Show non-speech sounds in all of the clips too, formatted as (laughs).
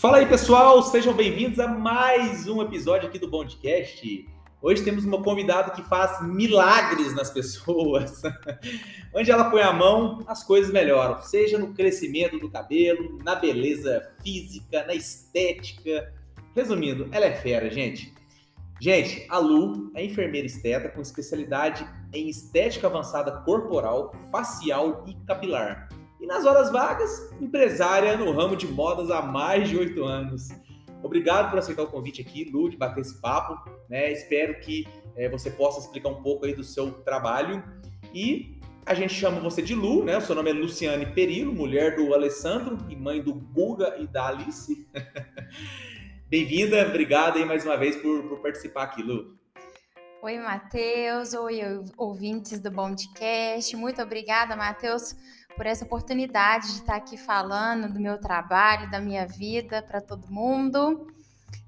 Fala aí, pessoal, sejam bem-vindos a mais um episódio aqui do Bondcast. Hoje temos uma convidada que faz milagres nas pessoas. (laughs) Onde ela põe a mão, as coisas melhoram, seja no crescimento do cabelo, na beleza física, na estética. Resumindo, ela é fera, gente. Gente, a Lu é enfermeira esteta com especialidade em estética avançada corporal, facial e capilar. E nas horas vagas, empresária no ramo de modas há mais de oito anos. Obrigado por aceitar o convite aqui, Lu, de bater esse papo. Né? Espero que é, você possa explicar um pouco aí do seu trabalho. E a gente chama você de Lu, né? O seu nome é Luciane Perilo, mulher do Alessandro e mãe do Guga e da Alice. (laughs) Bem-vinda, obrigada aí mais uma vez por, por participar aqui, Lu. Oi, Matheus. Oi, ouvintes do Bondcast. Muito obrigada, Matheus, por essa oportunidade de estar aqui falando do meu trabalho, da minha vida para todo mundo.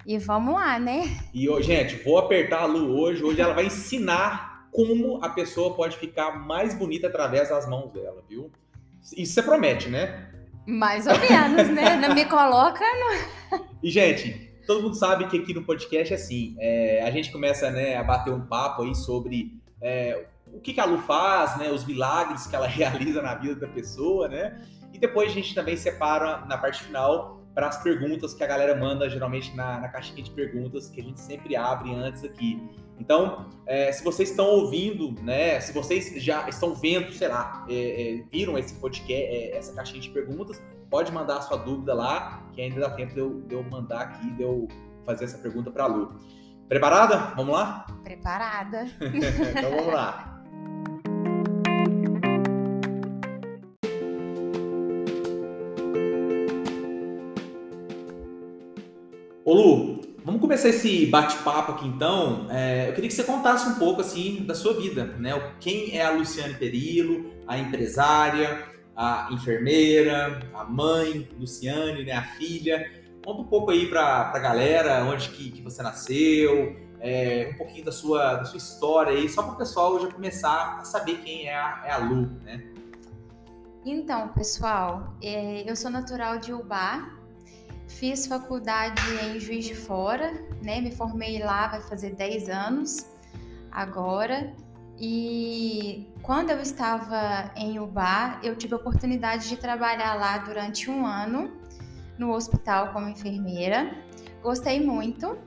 E vamos lá, né? E, gente, vou apertar a Lu hoje. Hoje ela vai ensinar como a pessoa pode ficar mais bonita através das mãos dela, viu? Isso você promete, né? Mais ou menos, né? Não me coloca. No... E, gente, todo mundo sabe que aqui no podcast é assim, é, a gente começa né, a bater um papo aí sobre é, o que, que a Lu faz, né, os milagres que ela (laughs) realiza na vida da pessoa, né? E depois a gente também separa na parte final para as perguntas que a galera manda geralmente na, na caixinha de perguntas que a gente sempre abre antes aqui. Então, é, se vocês estão ouvindo, né? Se vocês já estão vendo, sei lá, é, é, viram esse podcast, é, essa caixinha de perguntas, pode mandar a sua dúvida lá, que ainda dá tempo de eu, de eu mandar aqui, de eu fazer essa pergunta para a Lu. Preparada? Vamos lá? Preparada. (laughs) então vamos lá. Ô Lu, vamos começar esse bate-papo aqui então. É, eu queria que você contasse um pouco assim da sua vida, né? Quem é a Luciane Perilo, a empresária, a enfermeira, a mãe, Luciane, né, a filha. Conta um pouco aí para a galera onde que, que você nasceu, é, um pouquinho da sua, da sua história aí, só para o pessoal já começar a saber quem é a, é a Lu, né? Então, pessoal, é, eu sou natural de Ubá, fiz faculdade em Juiz de Fora, né? Me formei lá, vai fazer 10 anos agora. E quando eu estava em Ubá, eu tive a oportunidade de trabalhar lá durante um ano no hospital como enfermeira. Gostei muito,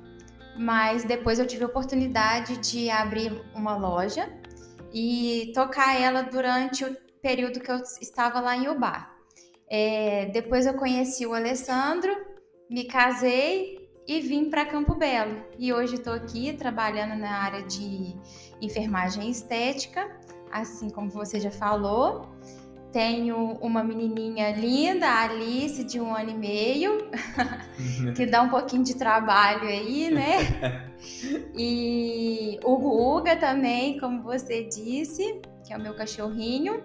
mas depois eu tive a oportunidade de abrir uma loja e tocar ela durante o período que eu estava lá em Ubá. É, depois eu conheci o Alessandro, me casei e vim para Campo Belo. E hoje estou aqui trabalhando na área de enfermagem estética, assim como você já falou. Tenho uma menininha linda, a Alice, de um ano e meio, (laughs) que dá um pouquinho de trabalho aí, né? (laughs) E o Guga também, como você disse, que é o meu cachorrinho.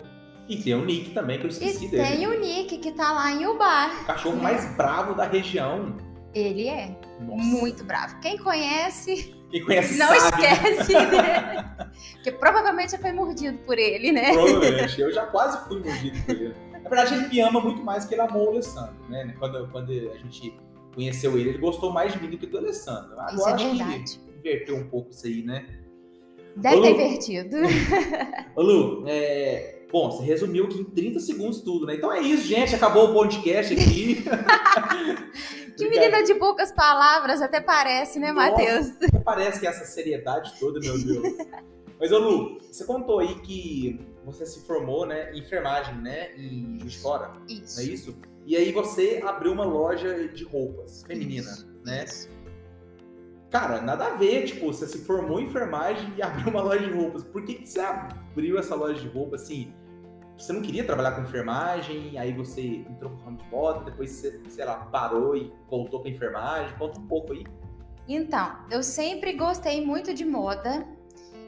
E tem o Nick também, que eu esqueci e dele. Tem o Nick, que tá lá em Ubar. O cachorro né? mais bravo da região. Ele é. Nossa. Muito bravo. Quem conhece. Quem conhece não sabe. esquece dele. (laughs) Porque provavelmente já foi mordido por ele, né? Provavelmente. Eu já quase fui mordido por ele. Na verdade, ele me ama muito mais que ele amou o Alessandro, né? Quando, quando a gente conheceu ele, ele gostou mais de mim do que do Alessandro. Agora isso é acho verdade. que inverteu um pouco isso aí, né? Deve Ô, ter invertido. Ô Lu, é, Bom, você resumiu aqui em 30 segundos tudo, né? Então é isso, gente. Acabou o podcast aqui. (laughs) que menina de poucas palavras, até parece, né, Matheus? Até parece que essa seriedade toda, meu Deus. Mas, ô Lu, você contou aí que você se formou, né, em enfermagem, né, em Juiz de Fora. Isso. Não é isso? E aí você abriu uma loja de roupas feminina, isso. né? Isso. Cara, nada a ver, tipo, você se formou em enfermagem e (laughs) abriu uma loja de roupas. Por que, que você abriu essa loja de roupas assim? Você não queria trabalhar com enfermagem, aí você entrou pro ramo de moda, depois você, sei lá, parou e voltou pra enfermagem. Conta um pouco aí. Então, eu sempre gostei muito de moda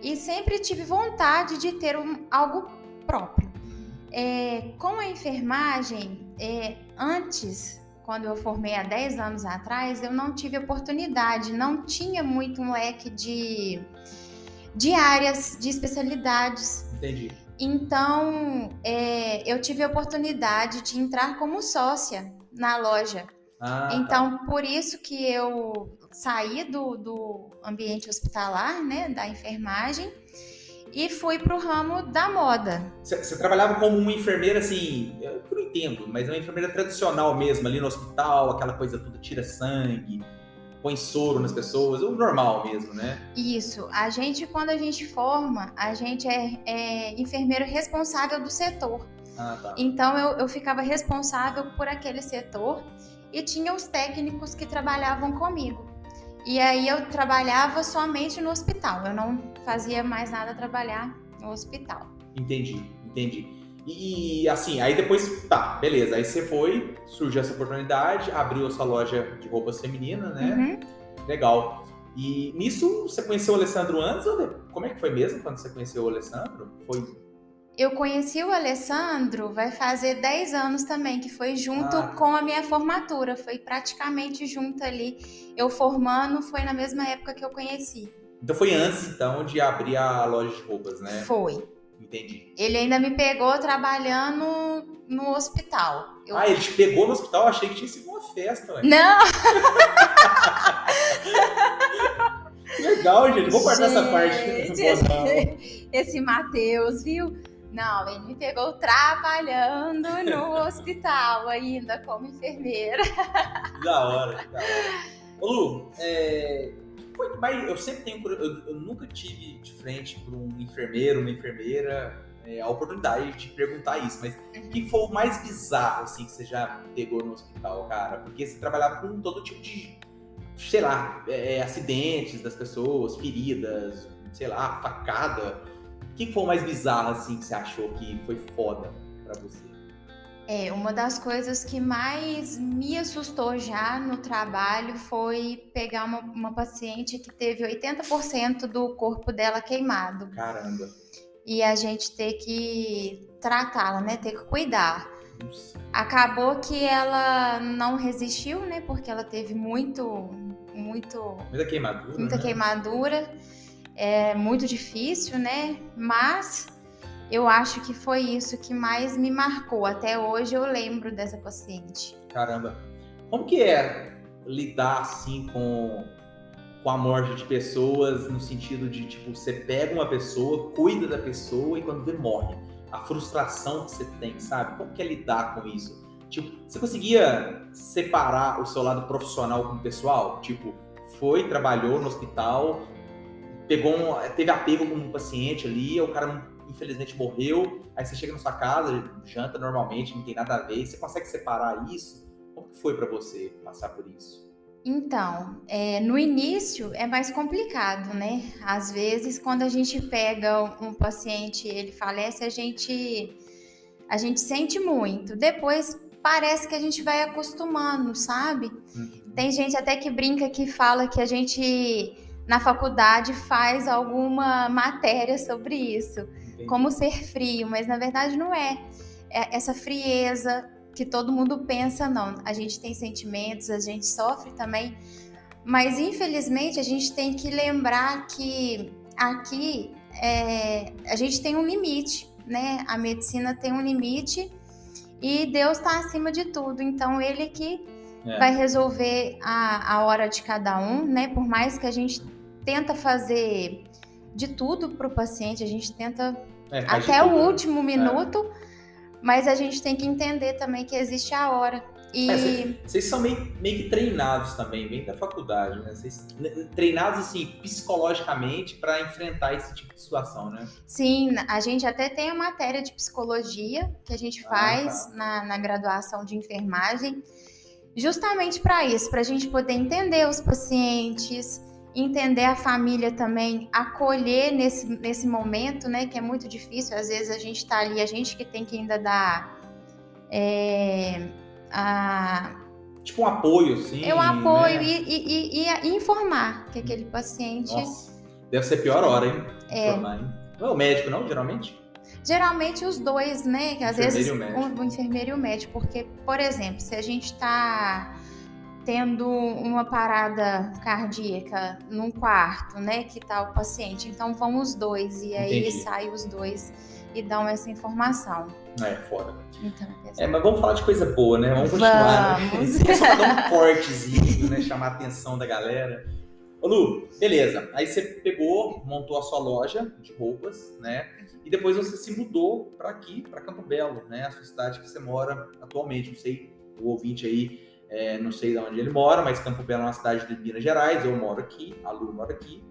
e sempre tive vontade de ter um, algo próprio. É, com a enfermagem, é, antes quando eu formei há 10 anos atrás, eu não tive oportunidade, não tinha muito um leque de, de áreas, de especialidades. Entendi. Então, é, eu tive a oportunidade de entrar como sócia na loja. Ah, tá. então, tá. por isso que eu saí do, do ambiente hospitalar, né, da enfermagem, e fui para o ramo da moda. Você trabalhava como uma enfermeira, assim, eu não entendo, mas é uma enfermeira tradicional mesmo, ali no hospital, aquela coisa toda, tira sangue, põe soro nas pessoas, o normal mesmo, né? Isso. A gente, quando a gente forma, a gente é, é enfermeiro responsável do setor. Ah, tá. Então eu, eu ficava responsável por aquele setor e tinha os técnicos que trabalhavam comigo. E aí eu trabalhava somente no hospital, eu não fazia mais nada trabalhar no hospital. Entendi, entendi. E assim, aí depois, tá, beleza. Aí você foi, surgiu essa oportunidade, abriu a sua loja de roupas femininas, né? Uhum. Legal. E nisso você conheceu o Alessandro antes ou como é que foi mesmo quando você conheceu o Alessandro? Foi eu conheci o Alessandro, vai fazer 10 anos também, que foi junto ah. com a minha formatura, foi praticamente junto ali. Eu formando, foi na mesma época que eu conheci. Então foi antes, então, de abrir a loja de roupas, né? Foi. Entendi. Ele ainda me pegou trabalhando no hospital. Eu... Ah, ele te pegou no hospital? Eu achei que tinha sido uma festa, ué. Não! (laughs) Legal, gente. Vou cortar essa parte. (laughs) Esse, esse Matheus, viu? Não, ele me pegou trabalhando no (laughs) hospital ainda como enfermeira. Da hora, da hora. Ô Lu, é, foi, mas eu sempre tenho, eu, eu nunca tive de frente para um enfermeiro, uma enfermeira, é, a oportunidade de perguntar isso, mas o uhum. que foi o mais bizarro assim que você já pegou no hospital, cara? Porque você trabalhava com todo tipo de, sei lá, é, acidentes das pessoas, feridas, sei lá, facada que foi o mais bizarro, assim, que você achou que foi foda para você? É, uma das coisas que mais me assustou já no trabalho foi pegar uma, uma paciente que teve 80% do corpo dela queimado. Caramba. E a gente ter que tratá-la, né? Ter que cuidar. Acabou que ela não resistiu, né? Porque ela teve muito, muito. Muita queimadura. Muita né? queimadura é muito difícil, né? Mas eu acho que foi isso que mais me marcou. Até hoje eu lembro dessa paciente. Caramba. Como que é lidar assim com, com a morte de pessoas no sentido de tipo, você pega uma pessoa, cuida da pessoa e quando vê morre. A frustração que você tem, sabe? Como que é lidar com isso? Tipo, você conseguia separar o seu lado profissional com o pessoal? Tipo, foi, trabalhou no hospital, pegou um, teve apego com um paciente ali, o cara infelizmente morreu, aí você chega na sua casa, janta normalmente, não tem nada a ver, você consegue separar isso? Como que foi para você passar por isso? Então, é, no início é mais complicado, né? Às vezes, quando a gente pega um paciente ele falece, a gente a gente sente muito. Depois parece que a gente vai acostumando, sabe? Uhum. Tem gente até que brinca que fala que a gente na faculdade faz alguma matéria sobre isso, Entendi. como ser frio, mas na verdade não é. é. Essa frieza que todo mundo pensa, não. A gente tem sentimentos, a gente sofre também, mas infelizmente a gente tem que lembrar que aqui é, a gente tem um limite, né? A medicina tem um limite e Deus está acima de tudo, então Ele que é. vai resolver a, a hora de cada um, né? Por mais que a gente tenta fazer de tudo para o paciente, a gente tenta é, até o né? último é. minuto, é. mas a gente tem que entender também que existe a hora. E... É, vocês são meio, meio que treinados também, bem da faculdade, né? Vocês treinados assim psicologicamente para enfrentar esse tipo de situação, né? Sim, a gente até tem a matéria de psicologia que a gente faz ah, tá. na, na graduação de enfermagem, justamente para isso, para a gente poder entender os pacientes, entender a família também, acolher nesse, nesse momento, né, que é muito difícil. Às vezes a gente está ali, a gente que tem que ainda dar é, a, tipo um apoio, sim. É um apoio né? e, e, e, e, informar que aquele paciente. Nossa, deve ser pior hora, hein? É. Informar, hein? Não é o médico, não, geralmente? Geralmente os dois, né? Que às vezes o, o enfermeiro e o médico, porque, por exemplo, se a gente está tendo uma parada cardíaca num quarto, né, que tá o paciente. Então vão os dois e aí Entendi. sai os dois e dão essa informação. É, foda. Então, É, mas vamos falar de coisa boa, né? Vamos continuar. Vamos. Né? Só pra dar um cortezinho, né? Chamar a atenção da galera. Ô Lu, beleza. Aí você pegou, montou a sua loja de roupas, né? E depois você se mudou para aqui, para Campo Belo, né? A sua cidade que você mora atualmente. Não sei, o ouvinte aí, é, não sei de onde ele mora, mas Campo Belo é uma cidade de Minas Gerais. Eu moro aqui, a Lu mora aqui,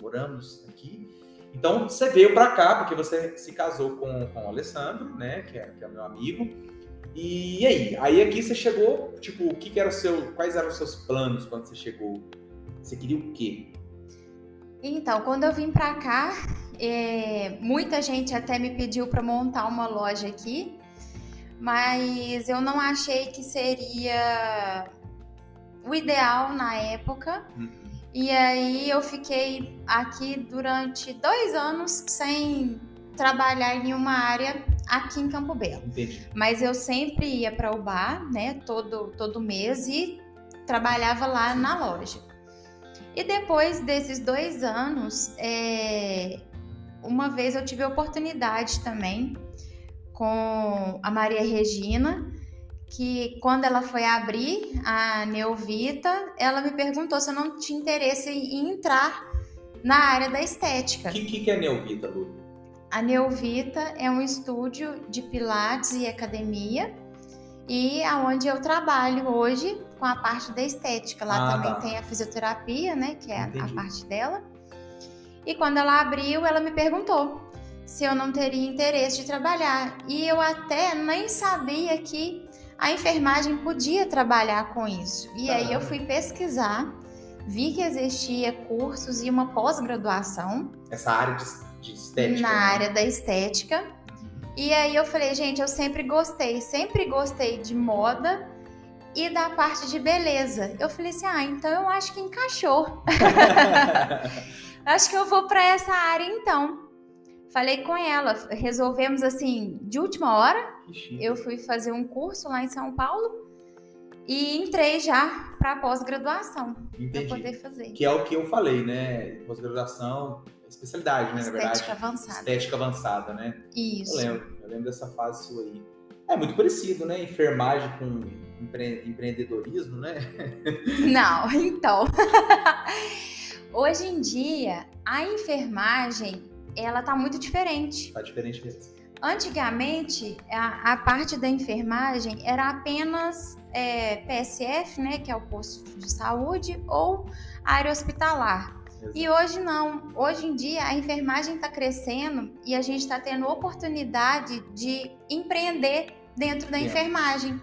moramos aqui. Então você veio para cá porque você se casou com, com o Alessandro, né? Que é, que é meu amigo. E aí? Aí aqui você chegou, tipo, o que, que era o seu. Quais eram os seus planos quando você chegou? Você queria o quê? Então, quando eu vim pra cá, é, muita gente até me pediu para montar uma loja aqui, mas eu não achei que seria o ideal na época. E aí eu fiquei aqui durante dois anos sem trabalhar em nenhuma área aqui em Campo Belo. Entendi. Mas eu sempre ia para o bar, né, todo, todo mês e trabalhava lá na loja. E depois desses dois anos, é, uma vez eu tive a oportunidade também com a Maria Regina, que quando ela foi abrir a Neovita, ela me perguntou se eu não tinha interesse em entrar na área da estética. O que, que, é Neovita, Lu? A Neovita é um estúdio de pilates e academia e aonde eu trabalho hoje com a parte da estética. Lá Ah, também tá. tem a fisioterapia, né, que é a- parte dela. E quando ela abriu, ela me perguntou se eu não teria interesse de trabalhar. E eu até nem sabia que a enfermagem podia trabalhar com isso. E aí eu Caramba. fui pesquisar, vi que existia cursos e uma pós-graduação Essa área de, de estética. na né? área da estética. E aí eu falei, gente, eu sempre gostei, sempre gostei de moda e da parte de beleza. Eu falei assim, ah, então eu acho que encaixou. (laughs) (laughs) Acho que eu vou para essa área então. Falei com ela, resolvemos assim, de última hora. Eu fui fazer um curso lá em São Paulo e entrei já para pós-graduação para Entendi. poder fazer. Que é o que eu falei, né? Pós-graduação, especialidade, né? Na verdade. Estética avançada. Estética avançada, né? Eu Isso. lembro, eu lembro dessa fase sua aí. É muito parecido, né? Enfermagem com empre- empreendedorismo, né? (laughs) Não, então. (laughs) Hoje em dia, a enfermagem, ela tá muito diferente. Tá diferente mesmo. Antigamente, a, a parte da enfermagem era apenas é, PSF, né, que é o posto de saúde, ou área hospitalar. E hoje não. Hoje em dia, a enfermagem está crescendo e a gente está tendo oportunidade de empreender dentro da enfermagem.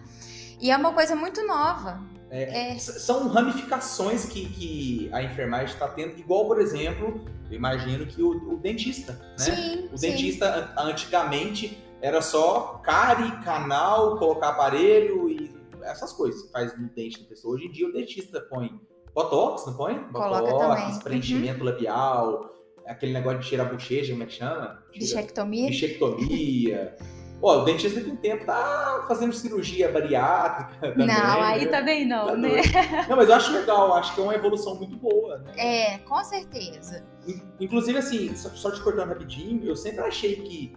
E é uma coisa muito nova. É, S- São ramificações que, que a enfermagem está tendo, igual, por exemplo, eu imagino que o, o dentista, né? Sim, O sim. dentista an- antigamente era só cárie, canal, colocar aparelho e essas coisas que faz no dente da pessoa. Hoje em dia o dentista põe botox, não põe? Coloca botox, também. Uhum. preenchimento labial, aquele negócio de tirar a bochecha, como é que chama? Bichectomia. bichectomia. (laughs) Pô, o dentista tem um tempo tá fazendo cirurgia bariátrica também. não, aí né? também não, Tá né? Não, mas eu acho legal, acho que é uma evolução muito boa, né? É, com certeza. In- Inclusive, assim, só, só te cortando rapidinho, eu sempre achei que,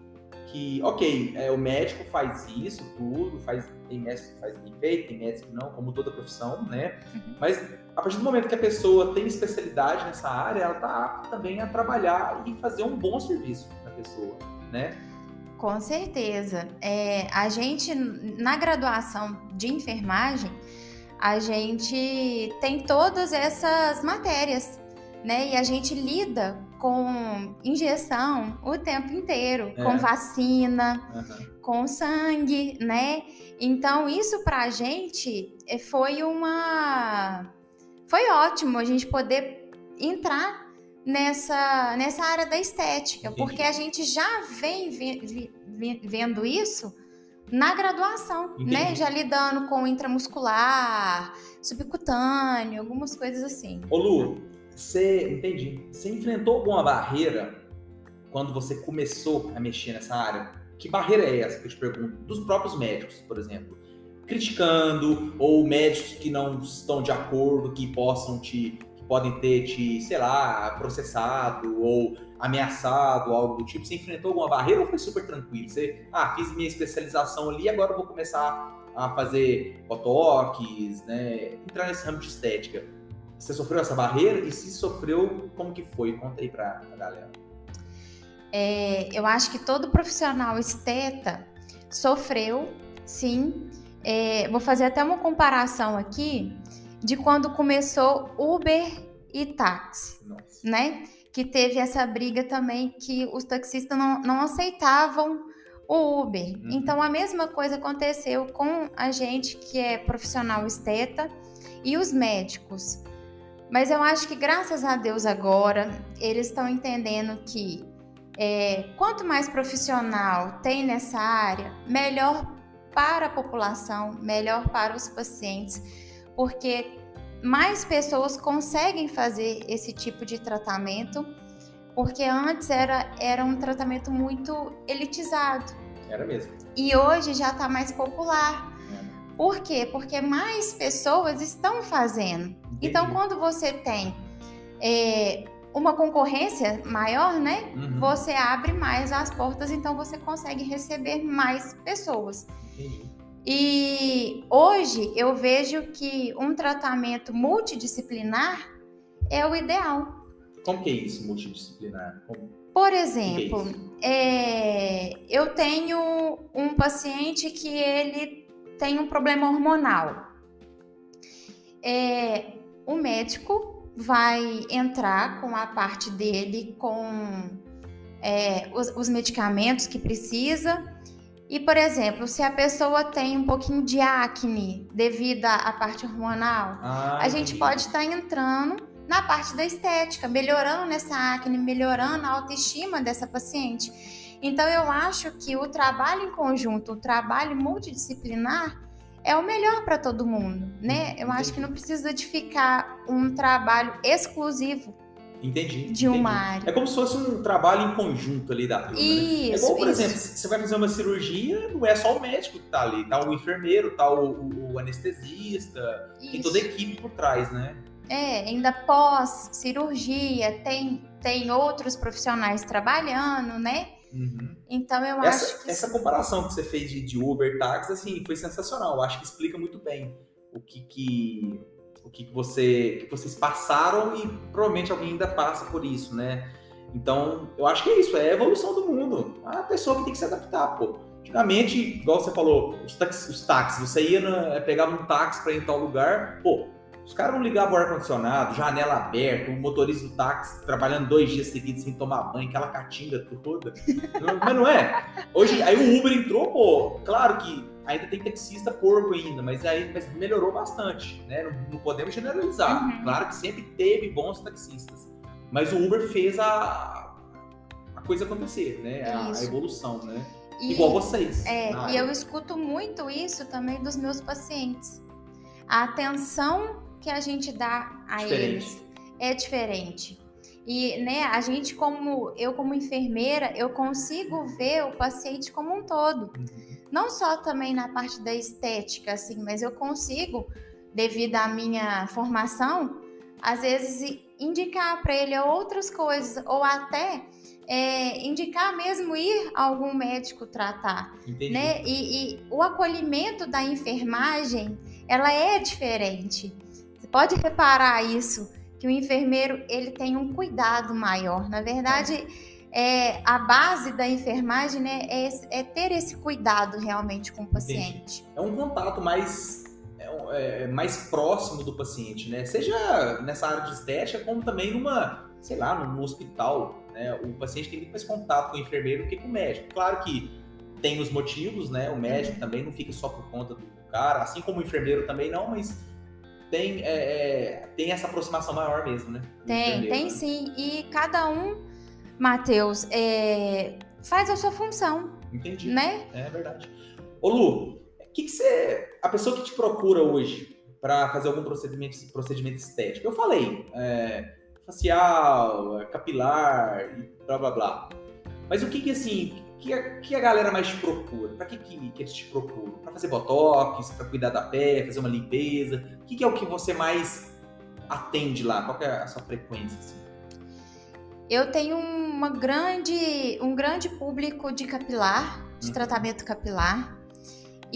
que ok, é, o médico faz isso, tudo, faz, tem médico que faz bem feito, tem médico que não, como toda profissão, né? Uhum. Mas a partir do momento que a pessoa tem especialidade nessa área, ela tá apta também a trabalhar e fazer um bom serviço para a pessoa, né? Com certeza. É, a gente, na graduação de enfermagem, a gente tem todas essas matérias, né? E a gente lida com injeção o tempo inteiro, É. com vacina, Aham. com sangue, né? Então, isso pra gente eh, foi uma. Foi ótimo a gente poder entrar nessa, nessa área da estética, Entendi. porque a gente já vem ve- vi- vi- vendo isso na graduação, né? Entendi. Já lidando com intramuscular, subcutâneo, algumas coisas assim. Ô Lu, você, entendi, você enfrentou alguma barreira quando você começou a mexer nessa área? Que barreira é essa que eu te pergunto? Dos próprios médicos, por exemplo. criticando, ou médicos que não estão de acordo, que possam te podem ter te, sei lá, processado ou ameaçado, algo do tipo? Você enfrentou alguma barreira ou foi super tranquilo? Você, ah, fiz minha especialização ali, agora vou começar a fazer botox, né? Entrar nesse ramo de estética. Você sofreu essa barreira? E se sofreu, como que foi? Conta aí pra, pra galera. É, eu acho que todo profissional esteta sofreu, sim. É, vou fazer até uma comparação aqui de quando começou Uber e táxi, Nossa. né? Que teve essa briga também que os taxistas não, não aceitavam o Uber. Uhum. Então a mesma coisa aconteceu com a gente que é profissional esteta e os médicos. Mas eu acho que graças a Deus agora eles estão entendendo que é, quanto mais profissional tem nessa área, melhor para a população, melhor para os pacientes, porque mais pessoas conseguem fazer esse tipo de tratamento, porque antes era, era um tratamento muito elitizado. Era mesmo. E hoje já está mais popular. É. Por quê? Porque mais pessoas estão fazendo. Entendi. Então, quando você tem é, uma concorrência maior, né? Uhum. Você abre mais as portas, então você consegue receber mais pessoas. Entendi. E hoje eu vejo que um tratamento multidisciplinar é o ideal. Como que é isso, multidisciplinar? Como... Por exemplo, é é, eu tenho um paciente que ele tem um problema hormonal. É, o médico vai entrar com a parte dele com é, os, os, medicamentos que precisa. E, por exemplo, se a pessoa tem um pouquinho de acne devido à parte hormonal, ah, a gente pode estar tá entrando na parte da estética, melhorando nessa acne, melhorando a autoestima dessa paciente. Então, eu acho que o trabalho em conjunto, o trabalho multidisciplinar, é o melhor para todo mundo, né? Eu acho que não precisa de ficar um trabalho exclusivo Entendi. De uma entendi. área. É como se fosse um trabalho em conjunto ali da turma. Isso. Né? É igual, por isso. exemplo, você vai fazer uma cirurgia, não é só o médico que tá ali, tá o enfermeiro, tá o, o, o anestesista, isso. tem toda a equipe por trás, né? É, ainda pós cirurgia, tem, tem outros profissionais trabalhando, né? Uhum. Então eu essa, acho que. Essa comparação que você fez de, de Uber táxi, assim, foi sensacional. Eu acho que explica muito bem o que, que o que, você que vocês passaram e provavelmente alguém ainda passa por isso, né? Então, eu acho que é isso, é a evolução do mundo. A pessoa que tem que se adaptar, pô. Antigamente, igual você falou, os táxis, os táxis você ia, na, pegava um táxi para ir em tal lugar, pô, os caras não ligavam o ar-condicionado, janela aberta, o motorista do táxi trabalhando dois dias seguidos sem tomar banho, aquela catinga toda. (laughs) Mas não é? Hoje, aí o Uber entrou, pô, claro que ainda tem taxista porco ainda, mas aí mas melhorou bastante, né? Não, não podemos generalizar. Uhum. Claro que sempre teve bons taxistas. Mas o Uber fez a, a coisa acontecer, né? A, a evolução, né? E, Igual vocês. É, e eu escuto muito isso também dos meus pacientes. A atenção que a gente dá a diferente. eles é diferente. E, né, a gente como eu como enfermeira, eu consigo ver o paciente como um todo. Uhum. Não só também na parte da estética assim, mas eu consigo, devido à minha formação, às vezes indicar para ele outras coisas ou até é, indicar mesmo ir a algum médico tratar, Entendi. né? E, e o acolhimento da enfermagem, ela é diferente. Pode reparar isso, que o enfermeiro ele tem um cuidado maior. Na verdade, é, a base da enfermagem né, é, é ter esse cuidado realmente com o paciente. Entendi. É um contato mais é, é, mais próximo do paciente, né? Seja nessa área de estética, como também numa, sei lá, num hospital, né? O paciente tem muito mais contato com o enfermeiro do que com o médico. Claro que tem os motivos, né? O médico uhum. também não fica só por conta do cara, assim como o enfermeiro também não, mas tem, é, é, tem essa aproximação maior mesmo, né? Tem, tem né? sim. E cada um, Matheus, é, faz a sua função. Entendi. Né? É verdade. Ô Lu, o que, que você. A pessoa que te procura hoje para fazer algum procedimento, procedimento estético, eu falei, é, facial, capilar e blá blá blá. Mas o que que assim, que, a, que a galera mais te procura? Para que, que, que eles te procuram? Para fazer botox, para cuidar da pele, fazer uma limpeza? O que, que, é o que você mais atende lá? Qual é a sua frequência? Assim? Eu tenho uma grande, um grande público de capilar, de uhum. tratamento capilar.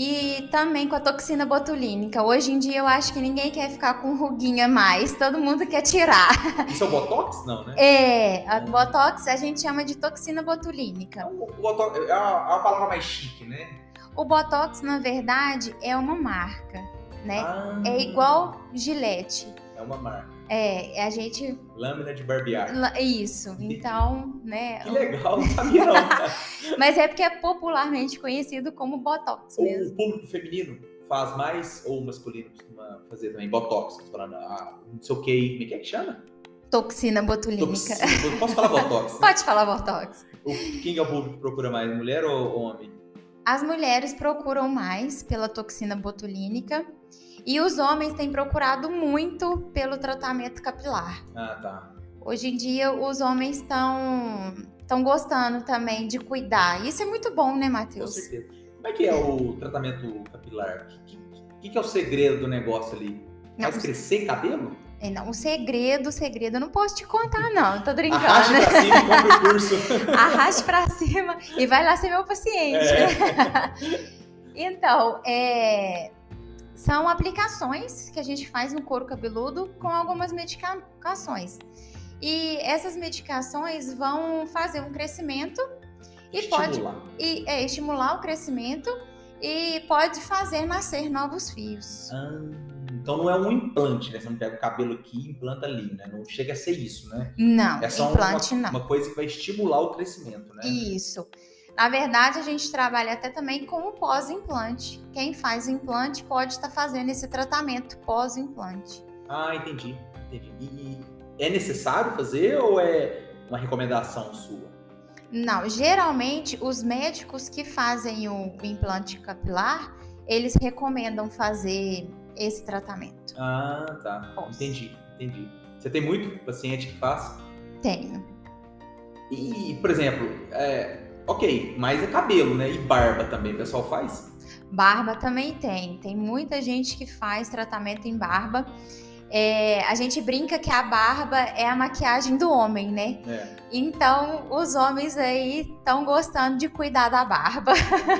E também com a toxina botulínica. Hoje em dia eu acho que ninguém quer ficar com ruguinha mais, todo mundo quer tirar. (laughs) Isso é o Botox, não, né? É, a. Botox a gente chama de toxina botulínica. O, Botox é uma, é uma palavra mais chique, né? O Botox, na verdade, é uma marca, né? Ah. É igual Gillette. É uma marca. É, a gente. Lâmina de barbear. Isso. Então, né? Que legal, sabia não. (laughs) Mas é porque é popularmente conhecido como Botox o mesmo. O público feminino faz mais, ou o masculino costuma fazer também Botox, falando, ah, não sei o que, como é que, é que chama? Toxina botulínica. Toxina. Posso falar Botox? Né? (laughs) Pode falar Botox. O, quem é o público que procura mais, mulher ou homem? As mulheres procuram mais pela toxina botulínica e os homens têm procurado muito pelo tratamento capilar. Ah, tá. Hoje em dia, os homens estão estão gostando também de cuidar. Isso é muito bom, né, Matheus? Com certeza. Como é que é o tratamento capilar? O que, que, que, é o segredo do negócio ali? Faz não, crescer cabelo? É, não, o segredo, o segredo eu não posso te contar, não. Tô brincando. (laughs) Arraste pra cima e compre o curso. (laughs) Arraste pra cima e vai lá ser meu paciente. É. (laughs) então, é, são aplicações que a gente faz no couro cabeludo com algumas medicações. E essas medicações vão fazer um crescimento e estimular. pode e, é, estimular o crescimento e pode fazer nascer novos fios. Ah, então não é um implante, né? Você não pega o cabelo aqui e implanta ali, né? Não chega a ser isso, né? Não, é só implante uma, não. uma coisa que vai estimular o crescimento, né? Isso. Na verdade, a gente trabalha até também com o pós-implante. Quem faz implante pode estar fazendo esse tratamento pós-implante. Ah, entendi. entendi. E é necessário fazer ou é uma recomendação sua? Não, geralmente os médicos que fazem o implante capilar, eles recomendam fazer esse tratamento. Ah, tá. Pós. Entendi, entendi. Você tem muito paciente que faz? Tenho. E, por exemplo, é, Ok, mas é cabelo, né? E barba também, o pessoal faz? Barba também tem. Tem muita gente que faz tratamento em barba. É, a gente brinca que a barba é a maquiagem do homem, né? É. Então, os homens aí estão gostando de cuidar da barba.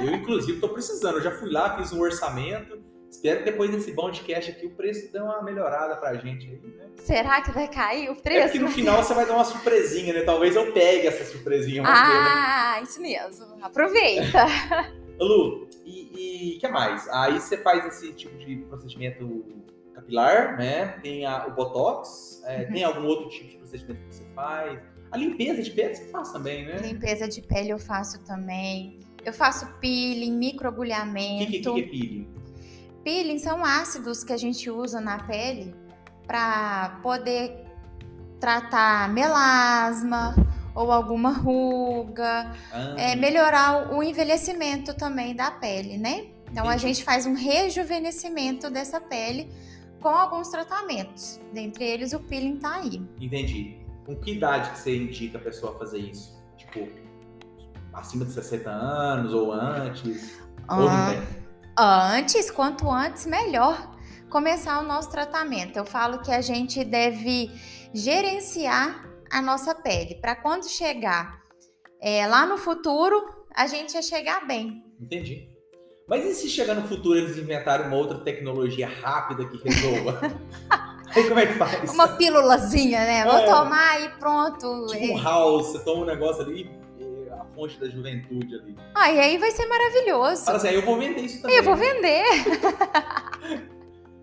Eu, inclusive, estou precisando. Eu já fui lá, fiz um orçamento. Espero que depois desse cash aqui o preço dê uma melhorada pra gente aí, né? Será que vai cair o preço? É que no final você vai dar uma surpresinha, né? Talvez eu pegue essa surpresinha. Ah, ter, né? isso mesmo. Aproveita. (laughs) Lu, e o que mais? Aí você faz esse tipo de procedimento capilar, né? Tem a, o Botox, é, uhum. tem algum outro tipo de procedimento que você faz? A limpeza de pele você faz também, né? Limpeza de pele eu faço também. Eu faço peeling, microagulhamento. O que, que, que, é peeling? Peeling são ácidos que a gente usa na pele para poder tratar melasma ou alguma ruga, ah. é, melhorar o envelhecimento também da pele, né? Então Entendi. a gente faz um rejuvenescimento dessa pele com alguns tratamentos. Dentre eles o peeling tá aí. Entendi. Com que idade que você indica a pessoa fazer isso? Tipo, acima de 60 anos ou antes? Ah. Ou não tem? Antes, quanto antes, melhor começar o nosso tratamento. Eu falo que a gente deve gerenciar a nossa pele para quando chegar é, lá no futuro a gente ia chegar bem. Entendi. Mas e se chegar no futuro eles inventarem uma outra tecnologia rápida que resolva? (laughs) Aí como é que faz? Uma pílulazinha, né? Vou é, tomar e pronto. Tipo um house, você toma um negócio ali fonte da juventude ali. Ah, e aí vai ser maravilhoso. Fala assim, aí eu vou vender isso também. Eu vou vender. (laughs)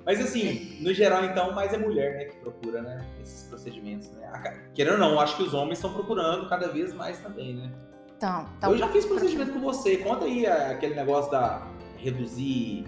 Mas assim, no geral, então, mais é mulher, né, que procura, né, esses procedimentos, né? Querendo ou não, acho que os homens estão procurando cada vez mais também, né? Então, então... Eu já fiz procedimento com você. Conta aí aquele negócio da reduzir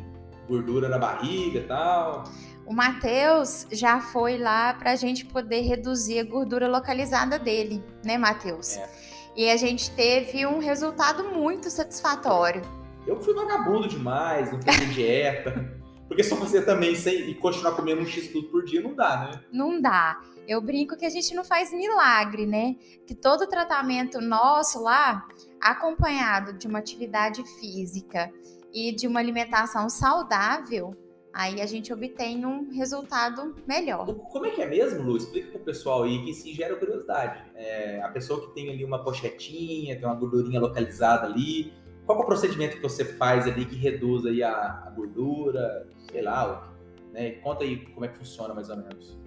gordura na barriga e tal. O Matheus já foi lá para a gente poder reduzir a gordura localizada dele, né, Matheus? É. E a gente teve um resultado muito satisfatório. Eu fui vagabundo demais, não fiz dieta. (laughs) Porque só você também sem, e continuar comendo um X tudo por dia não dá, né? Não dá. Eu brinco que a gente não faz milagre, né? Que todo tratamento nosso lá, acompanhado de uma atividade física e de uma alimentação saudável, aí a gente obtém um resultado melhor. Como é que é mesmo, Lu? Explica pro pessoal aí que se gera curiosidade. É, a pessoa que tem ali uma pochetinha, tem uma gordurinha localizada ali, qual é o procedimento que você faz ali que reduz aí a, a gordura, sei lá, né? Conta aí como é que funciona mais ou menos.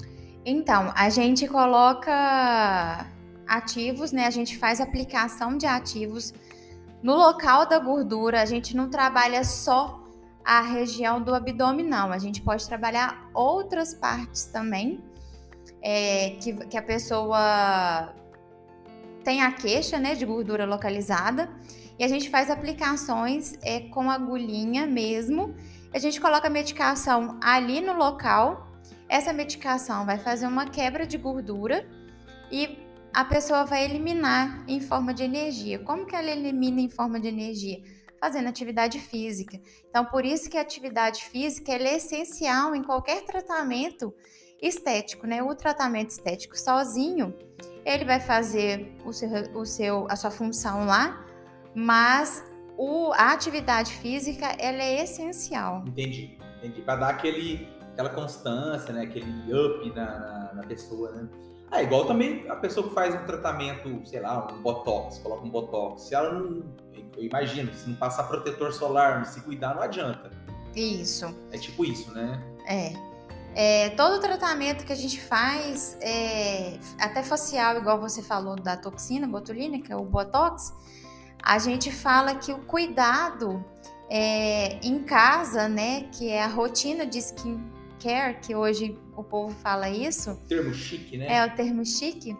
Então, a gente coloca ativos, né? A gente faz aplicação de ativos no local da gordura. A gente não trabalha só a região do abdominal, a gente pode trabalhar outras partes também é, que, que a pessoa tem a queixa, né, de gordura localizada. E a gente faz aplicações é, com agulhinha mesmo. A gente coloca a medicação ali no local. Essa medicação vai fazer uma quebra de gordura e a pessoa vai eliminar em forma de energia. Como que ela elimina em forma de energia? Fazendo atividade física. Então, por isso que a atividade física é essencial em qualquer tratamento estético, né? O tratamento estético sozinho, ele vai fazer o seu, o seu, a sua função lá, mas o, a atividade física ela é essencial. Entendi, entendi. Para dar aquele, aquela constância, né? Aquele up na, na, na pessoa, né? Ah, igual também a pessoa que faz um tratamento, sei lá, um botox, coloca um botox. Se ela não. Eu imagino, se não passar protetor solar, não se cuidar, não adianta. Isso. É tipo isso, né? É. É, todo tratamento que a gente faz, é, até facial, igual você falou da toxina botulínica, o botox, a gente fala que o cuidado é, em casa, né, que é a rotina de skincare, que hoje o povo fala isso. Termo chique, né? É o termo chique.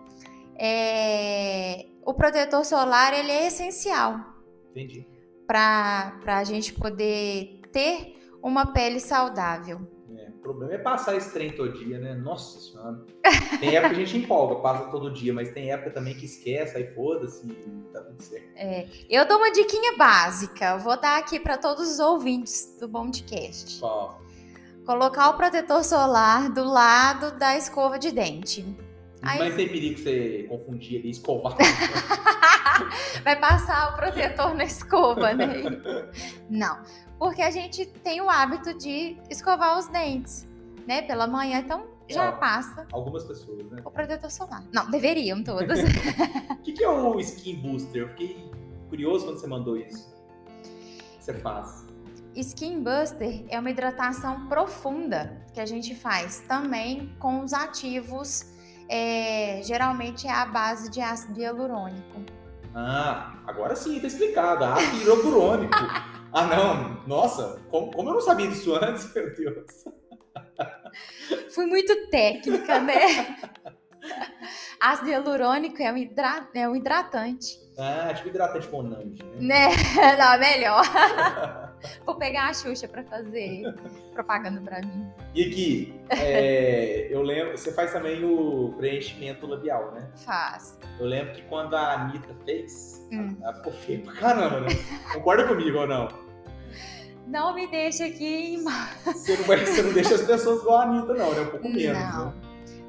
É, o protetor solar ele é essencial. Entendi. Para a gente poder ter uma pele saudável. É, o problema é passar esse trem todo dia, né? Nossa senhora. (laughs) Tem época que a gente empolga, passa todo dia, mas tem época também que esquece, aí foda-se, tá tudo certo. É, eu dou uma diquinha básica, vou dar aqui para todos os ouvintes do Bondcast. Qual? Colocar o protetor solar do lado da escova de dente. Aí... Mas tem perigo você confundir ali, escovar. (laughs) Vai passar o protetor na escova, né? Não porque a gente tem o hábito de escovar os dentes, né, pela manhã, então já é, passa. Algumas pessoas, né? O protetor solar. Não, deveriam todas. O (laughs) (laughs) que, que, é o Skin Booster? Eu fiquei curioso quando você mandou isso. O que você faz? Skin Buster é uma hidratação profunda que a gente faz também com os ativos, é, geralmente é a base de ácido hialurônico. Ah, agora sim, tá explicado. Ácido hialurônico. (laughs) Ah, não. Nossa, como, como eu não sabia disso antes, meu Deus. Fui muito técnica, né? Ácido hialurônico é um, hidra... é um hidratante. Ah, tipo hidratante Monange, né? né? (laughs) Não, melhor. (laughs) Vou pegar a Xuxa pra fazer propaganda pra mim. E aqui, é, eu lembro, você faz também o preenchimento labial, né? Faz. Eu lembro que quando a Anitta fez, hum. ela ficou feia pra caramba, né? Concorda comigo ou não? Não me deixa aqui em você não, vai, você não deixa as pessoas igual a Anitta, não, né? Um pouco menos. Não. Né?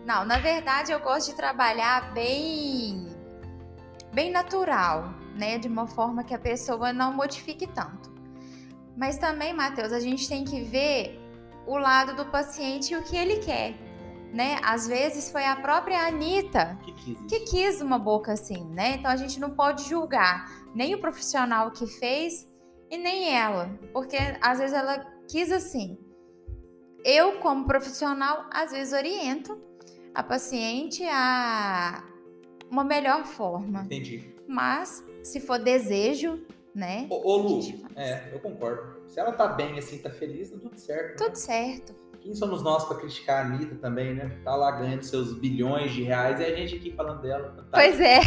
Não, na verdade eu gosto de trabalhar bem, bem natural, né? De uma forma que a pessoa não modifique tanto. Mas também, Matheus, a gente tem que ver o lado do paciente e o que ele quer. Né? Às vezes foi a própria Anitta que quis, que quis uma boca assim, né? Então a gente não pode julgar nem o profissional que fez e nem ela, porque às vezes ela quis assim. Eu, como profissional, às vezes oriento a paciente a uma melhor forma. Entendi. Mas, se for desejo, né? Ô, ô Lu, é, eu concordo. Se ela tá bem assim, tá feliz, tá tudo certo. Né? Tudo né? certo. Quem somos nós para criticar a Anitta também, né? Tá lá ganhando seus bilhões de reais e a gente aqui falando dela. Tá... Pois é.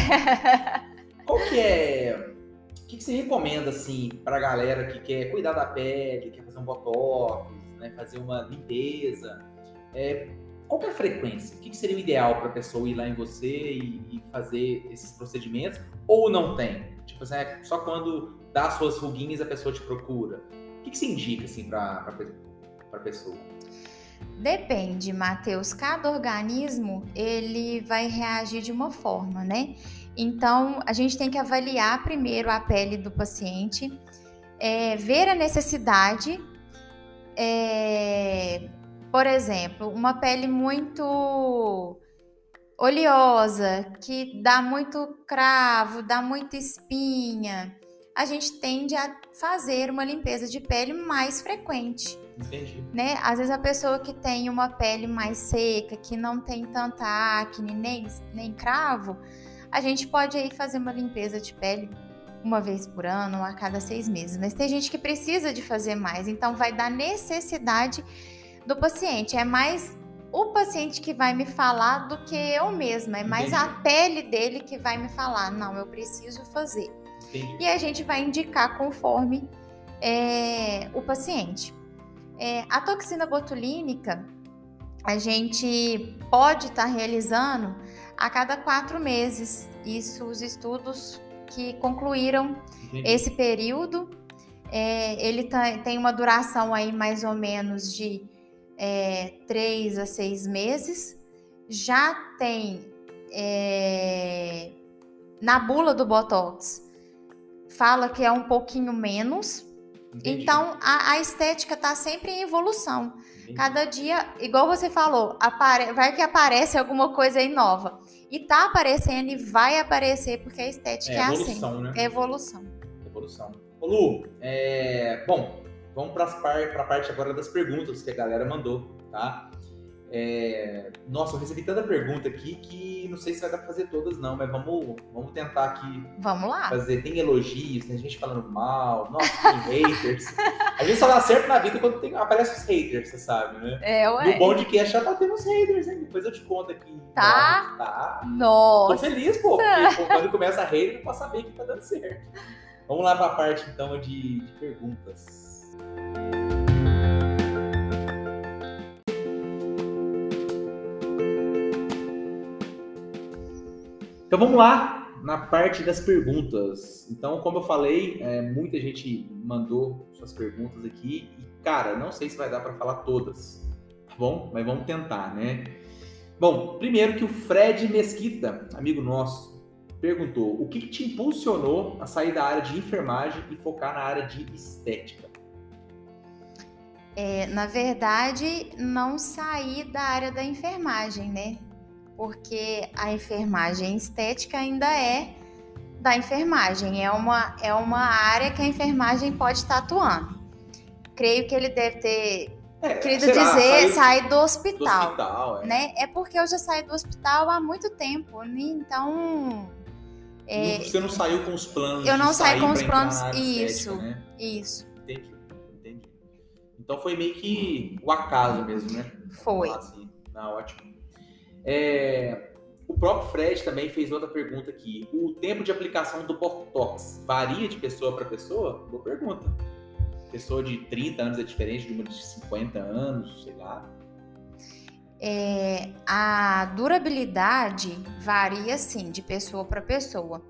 Qual que é. O que, que você recomenda, assim, pra galera que quer cuidar da pele, quer fazer um botox, né? Fazer uma limpeza? É, qual é a frequência? O que, que seria o ideal para a pessoa ir lá em você e, e, fazer esses procedimentos? Ou não tem? Tipo assim, é só quando dá suas ruguinhas a pessoa te procura. O que, que se indica assim para a pessoa? Depende, Matheus. Cada organismo ele vai reagir de uma forma, né? Então, a gente tem que avaliar primeiro a pele do paciente, é, ver a necessidade. É, por exemplo, uma pele muito oleosa, que dá muito cravo, dá muita espinha, a gente tende a fazer uma limpeza de pele mais frequente. Entendi. Né? Às vezes a pessoa que tem uma pele mais seca, que não tem tanta acne nem, nem cravo, a gente pode aí fazer uma limpeza de pele uma vez por ano, a cada seis meses. Mas tem gente que precisa de fazer mais, então vai dar necessidade do paciente. É mais o paciente que vai me falar do que eu mesma, é mais Entendi. a pele dele que vai me falar, não, eu preciso fazer. Entendi. E a gente vai indicar conforme é, o paciente. É, a toxina botulínica, a gente pode estar tá realizando a cada quatro meses. Isso, os estudos que concluíram Entendi. esse período. É, ele tá, tem uma duração aí mais ou menos de é, três a seis meses. Já tem é, na bula do Botox, fala que é um pouquinho menos. Entendi. Então a, a estética está sempre em evolução. Entendi. Cada dia, igual você falou, apare, vai que aparece alguma coisa aí nova. E tá aparecendo e vai aparecer, porque a estética é, é assim. evolução, Né? É evolução. Evolução. Ô Lu, é... bom, vamos para par... a parte agora das perguntas que a galera mandou, tá? É... Nossa, eu recebi tanta pergunta aqui que não sei se vai dar pra fazer todas, não, mas vamos, vamos tentar aqui. Vamos lá. Fazer. Tem elogios, tem gente falando mal, nossa, tem (laughs) haters. A gente só dá certo na vida quando tem, aparece os haters, você sabe, né? É, ué. No bom de que já tá tendo os haters, hein? Depois eu te conto aqui. Tá? Tá. Nossa. Tô feliz, pô, porque (laughs) quando começa a hater, eu posso saber que tá dando certo. Vamos lá pra parte, então, de, de perguntas. Então vamos lá na parte das perguntas. Então, como eu falei, é, muita gente mandou suas perguntas aqui e, cara, não sei se vai dar para falar todas, tá bom? Mas vamos tentar, né? Bom, primeiro que o Fred Mesquita, amigo nosso, perguntou: o que, que te impulsionou a sair da área de enfermagem e focar na área de estética? É, na verdade, não sair da área da enfermagem, né? Porque a enfermagem estética ainda é da enfermagem, é uma, é uma área que a enfermagem pode estar atuando. Creio que ele deve ter é, querido dizer sair do hospital, do hospital é. né? É porque eu já saí do hospital há muito tempo, né? então é, você não saiu com os planos? Eu não saí com os planos. Isso, estética, né? isso. Entendi, entendi. Então foi meio que o acaso mesmo, né? Foi. Assim. Ah, ótimo. É, o próprio Fred também fez outra pergunta aqui. O tempo de aplicação do Botox varia de pessoa para pessoa? Boa pergunta. Pessoa de 30 anos é diferente de uma de 50 anos, sei lá. É, a durabilidade varia sim de pessoa para pessoa.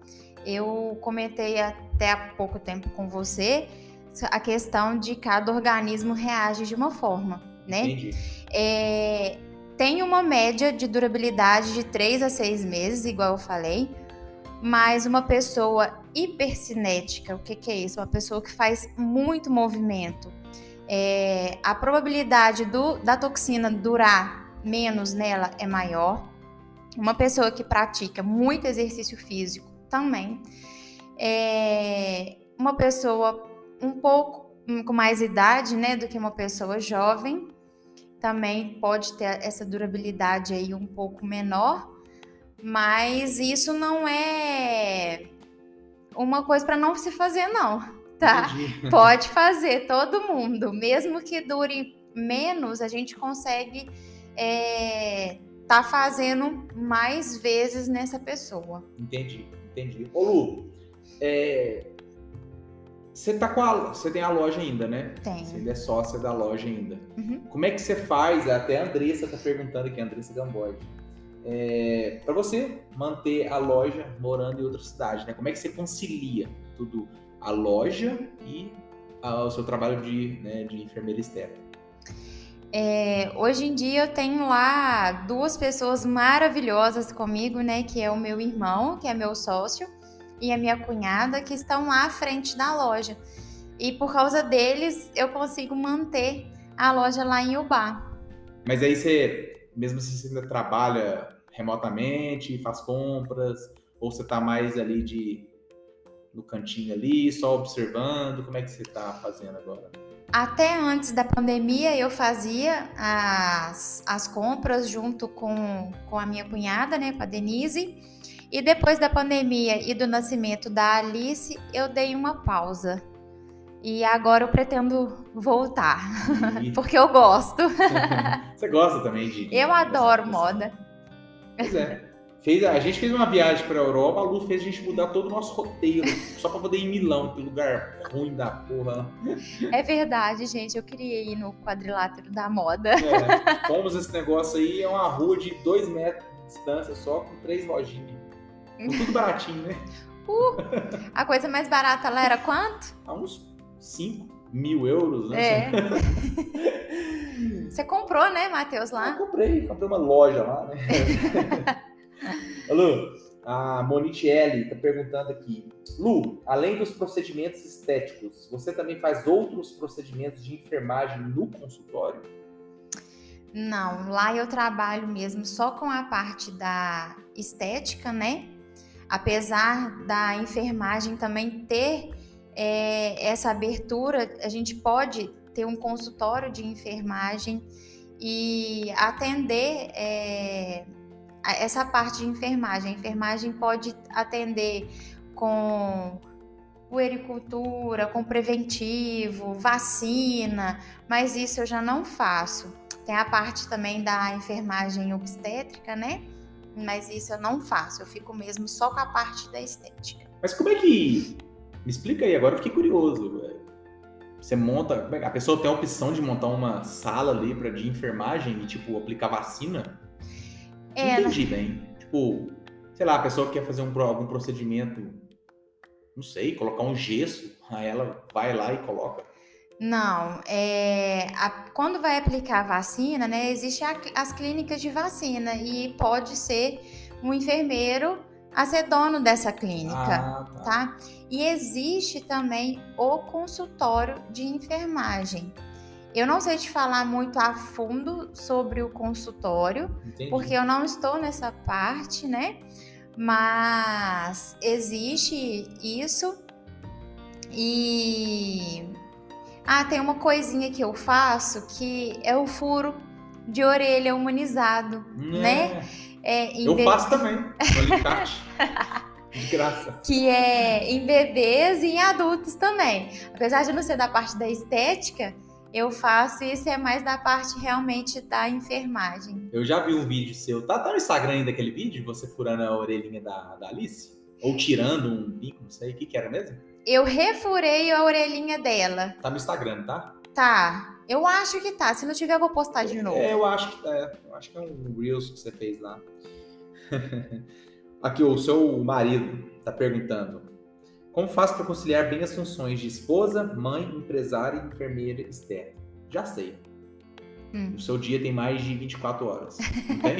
Eu comentei até há pouco tempo com você a questão de cada organismo reage de uma forma, né? Entendi. É, tem uma média de durabilidade de 3 a 6 meses, igual eu falei, mas uma pessoa hipercinética, o que, que é isso? Uma pessoa que faz muito movimento. É, a probabilidade do, da toxina durar menos nela é maior. Uma pessoa que pratica muito exercício físico também. É, uma pessoa um pouco com mais idade, né, do que uma pessoa jovem, também pode ter essa durabilidade aí um pouco menor, mas isso não é uma coisa para não se fazer não, tá? Entendi. (laughs) Pode fazer todo mundo, mesmo que dure menos, a gente consegue é, tá fazendo mais vezes nessa pessoa. Entendi, entendi. Ô Lu, é, você tá com a, você tem a loja ainda, né? Tem. Você ainda é sócia da loja ainda. Uhum. Como é que você faz? Até a Andressa tá perguntando aqui, a Andressa Gamboy. É, para você manter a loja morando em outra cidade, né? Como é que você concilia tudo a loja e a, o seu trabalho de, né, de enfermeira externa? É, hoje em dia eu tenho lá duas pessoas maravilhosas comigo, né? Que é o meu irmão, que é meu sócio, e a minha cunhada, que estão lá à frente da loja. E por causa deles eu consigo manter a loja lá em Ubá. Mas aí você, mesmo se você ainda trabalha remotamente, faz compras, ou você tá mais ali de no cantinho ali, só observando? Como é que você tá fazendo agora? Até antes da pandemia, eu fazia as, as compras junto com, com a minha cunhada, né, com a Denise. E depois da pandemia e do nascimento da Alice, eu dei uma pausa. E agora eu pretendo voltar, (laughs) porque eu gosto. (laughs) Você gosta também de. eu adoro moda. Pois é. Fez, a gente fez uma viagem para a Europa, a Lu fez a gente mudar todo o nosso roteiro, só para poder ir em Milão, que lugar ruim da porra. É verdade, gente. Eu queria ir no quadrilátero da moda. É, fomos esse negócio aí, é uma rua de dois metros de distância só, com três lojinhas. Tudo baratinho, né? (laughs) Uh, a coisa mais barata lá era quanto? A uns 5 mil euros, né? É. (laughs) Você comprou, né, Matheus, lá? Eu comprei, comprei uma loja lá, né? (laughs) Lu, a Monique L está perguntando aqui. Lu, além dos procedimentos estéticos, você também faz outros procedimentos de enfermagem no consultório? Não, lá eu trabalho mesmo só com a parte da estética, né? Apesar da enfermagem também ter é, essa abertura, a gente pode ter um consultório de enfermagem e atender é, essa parte de enfermagem. A enfermagem pode atender com puericultura, com preventivo, vacina, mas isso eu já não faço. Tem a parte também da enfermagem obstétrica, né? Mas isso eu não faço, eu fico mesmo só com a parte da estética. Mas como é que. Me explica aí, agora eu fiquei curioso. Você monta. A pessoa tem a opção de montar uma sala ali para de enfermagem e, tipo, aplicar vacina? É, não entendi bem. Tipo, sei lá, a pessoa quer fazer um, algum procedimento, não sei, colocar um gesso, aí ela vai lá e coloca. Não, é, a, quando vai aplicar a vacina, né, existem as clínicas de vacina e pode ser um enfermeiro a ser dono dessa clínica, ah, tá. tá? E existe também o consultório de enfermagem. Eu não sei te falar muito a fundo sobre o consultório, Entendi. porque eu não estou nessa parte, né? Mas existe isso. E ah, tem uma coisinha que eu faço que é o furo de orelha humanizado, hum, né? É, eu faço também, (laughs) alicate. De graça. Que é em bebês e em adultos também. Apesar de não ser da parte da estética, eu faço isso é mais da parte realmente da enfermagem. Eu já vi um vídeo seu, tá, tá no Instagram ainda aquele vídeo, você furando a orelhinha da, da Alice? Ou tirando um bico, não sei, o que que era mesmo? Eu refurei a orelhinha dela. Tá no Instagram, tá? Tá. Eu acho que tá. Se não tiver, eu vou postar de novo. É, eu acho que é. Eu acho que é um Reels que você fez lá. (laughs) Aqui, o seu marido tá perguntando. Como faço para conciliar bem as funções de esposa, mãe, empresária e enfermeira externa? Já sei. Hum. O seu dia tem mais de 24 horas. Não tem?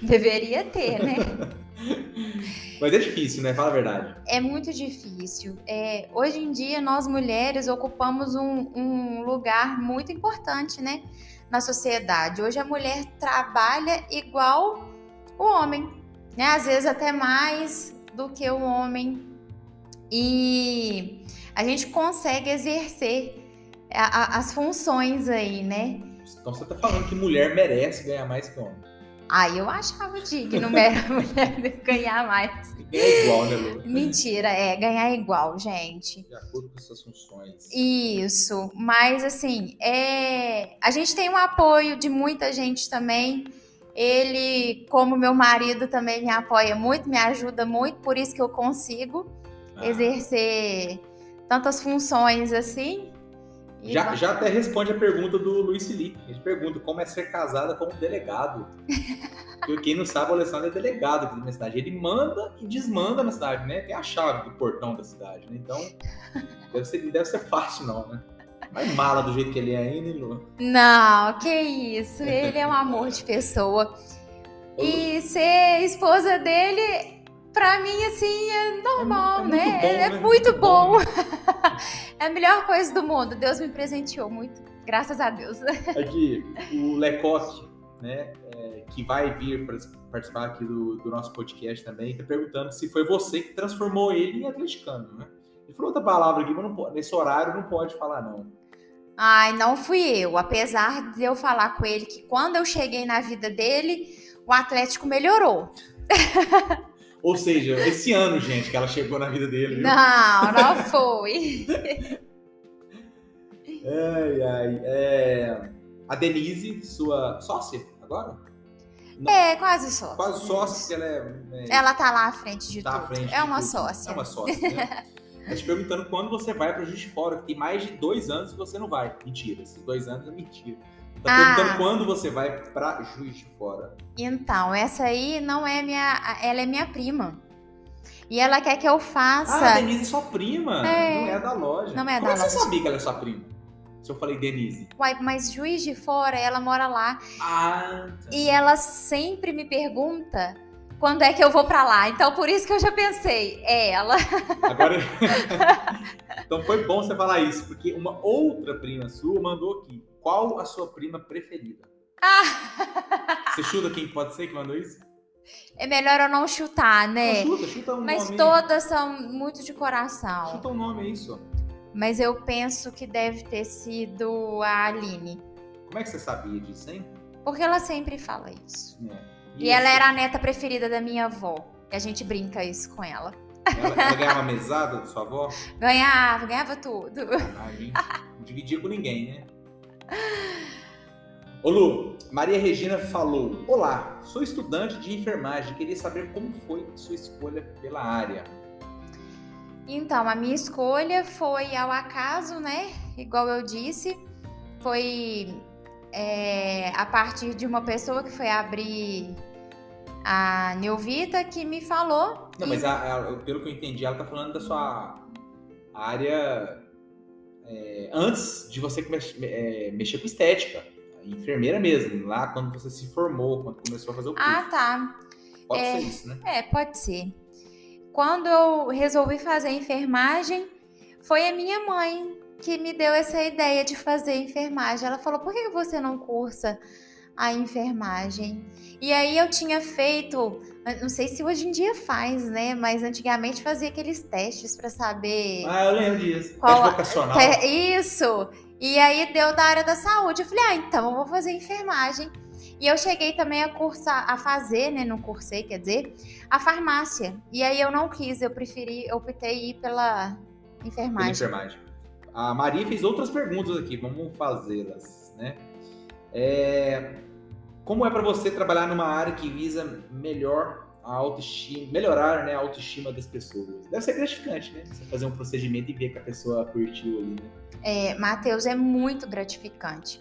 (laughs) Deveria ter, né? (laughs) Mas é difícil, né? Fala a verdade. É muito difícil. É, hoje em dia, nós mulheres ocupamos um, um lugar muito importante, né? Na sociedade. Hoje a mulher trabalha igual o homem, né? Às vezes até mais do que o homem e a gente consegue exercer a, a, as funções aí, né? Então você tá falando que mulher merece ganhar mais que homem. Ah, eu achava digno (laughs) mulher ganhar mais. Ganhar igual, né, Lu? Mentira, é, ganhar igual, gente. De acordo com suas funções. Isso, mas assim, é... a gente tem um apoio de muita gente também. Ele, como meu marido, também me apoia muito, me ajuda muito, por isso que eu consigo ah. exercer tantas funções assim. Já, já até responde a pergunta do Luiz Felipe. Ele pergunta como é ser casada como delegado. (laughs) Porque quem não sabe, o Alessandro é delegado aqui na cidade. Ele manda e desmanda na cidade, né? Tem a chave do portão da cidade, né? Então, deve ser, deve ser fácil, não, né? Mas mala do jeito que ele é ainda, hein, Lu? Não, que isso. Ele é um amor de pessoa. (laughs) E ser esposa dele, pra mim, assim, é normal, É- é né? bom, é né? muito bom. bom. (laughs) é a melhor coisa do mundo. Deus me presenteou muito. Graças a Deus. (laughs) Aqui, o Lecoque, né, é, que vai vir para participar aqui do, do nosso podcast também, tá perguntando se foi você que transformou ele em atleticano, né? Ele falou outra palavra aqui, mas não nesse horário não pode falar, não. Ai, não fui eu. Apesar de eu falar com ele que quando eu cheguei na vida dele, o Atlético melhorou. (laughs) Ou seja, esse ano, gente, que ela chegou na vida dele, viu? Não, não (laughs) foi. Ai, ai. É, A Denise, sua sócia agora? É, quase sócia. Quase sócia, ela é. é, Ela tá lá à frente de tá à tudo. frente é uma tudo. sócia. É uma sócia, né? (laughs) Tá te perguntando quando você vai para Juiz de Fora, que tem mais de dois anos que você não vai. Mentira, esses dois anos é mentira. Tá Ah. perguntando quando você vai para Juiz de Fora. Então, essa aí não é minha. Ela é minha prima. E ela quer que eu faça. Ah, a Denise é sua prima, É. não é da loja. Não é Como da é que você loja. sabia que ela é sua prima? Se eu falei Denise. Uai, mas juiz de fora, ela mora lá. Ah, tá. E ela sempre me pergunta quando é que eu vou pra lá. Então, por isso que eu já pensei, é ela. Agora. (laughs) então foi bom você falar isso, porque uma outra prima sua mandou aqui. Qual a sua prima preferida? Ah, Você chuta quem pode ser que mandou isso? é melhor eu não chutar, né? Não, chuta, chuta um Mas nome. todas são muito de coração. Chuta um nome aí só. Mas eu penso que deve ter sido a Aline. Como é que você sabia disso, hein? Porque ela sempre fala isso. É. E ela era a neta preferida da minha avó. E a gente brinca isso com ela. Ela, ela ganhava mesada da sua avó? Ganhava, ganhava tudo. Ah, gente, não dividia com ninguém, né? Ô Lu, Maria Regina falou: Olá, sou estudante de enfermagem. Queria saber como foi sua escolha pela área. Então, a minha escolha foi ao acaso, né? Igual eu disse, foi é, a partir de uma pessoa que foi abrir a Neovita que me falou. Não, e- mas a- a- pelo que eu entendi, ela tá falando da sua área é, antes de você é, mexer com estética. Enfermeira mesmo, lá quando você se formou, quando começou a fazer o curso. Ah, tá. Pode é. ser isso, né? É, pode ser. Quando eu resolvi fazer enfermagem, foi a minha mãe que me deu essa ideia de fazer enfermagem. Ela falou: por que você não cursa a enfermagem? E aí eu tinha feito, não sei se hoje em dia faz, né? Mas antigamente fazia aqueles testes para saber. Ah, eu lembro disso. Qual Teste a- vocacional. Isso! E aí deu da área da saúde. Eu falei, ah, então eu vou fazer enfermagem. E eu cheguei também a cursar, a fazer, né? Não cursei, quer dizer, a farmácia. E aí eu não quis, eu preferi, eu optei ir pela Pela enfermagem. enfermagem. A Maria fez outras perguntas aqui, vamos fazê-las, né? É, Como é para você trabalhar numa área que visa melhor a autoestima, melhorar né, a autoestima das pessoas? Deve ser gratificante, né? Você fazer um procedimento e ver que a pessoa curtiu ali, né? É, Matheus, é muito gratificante.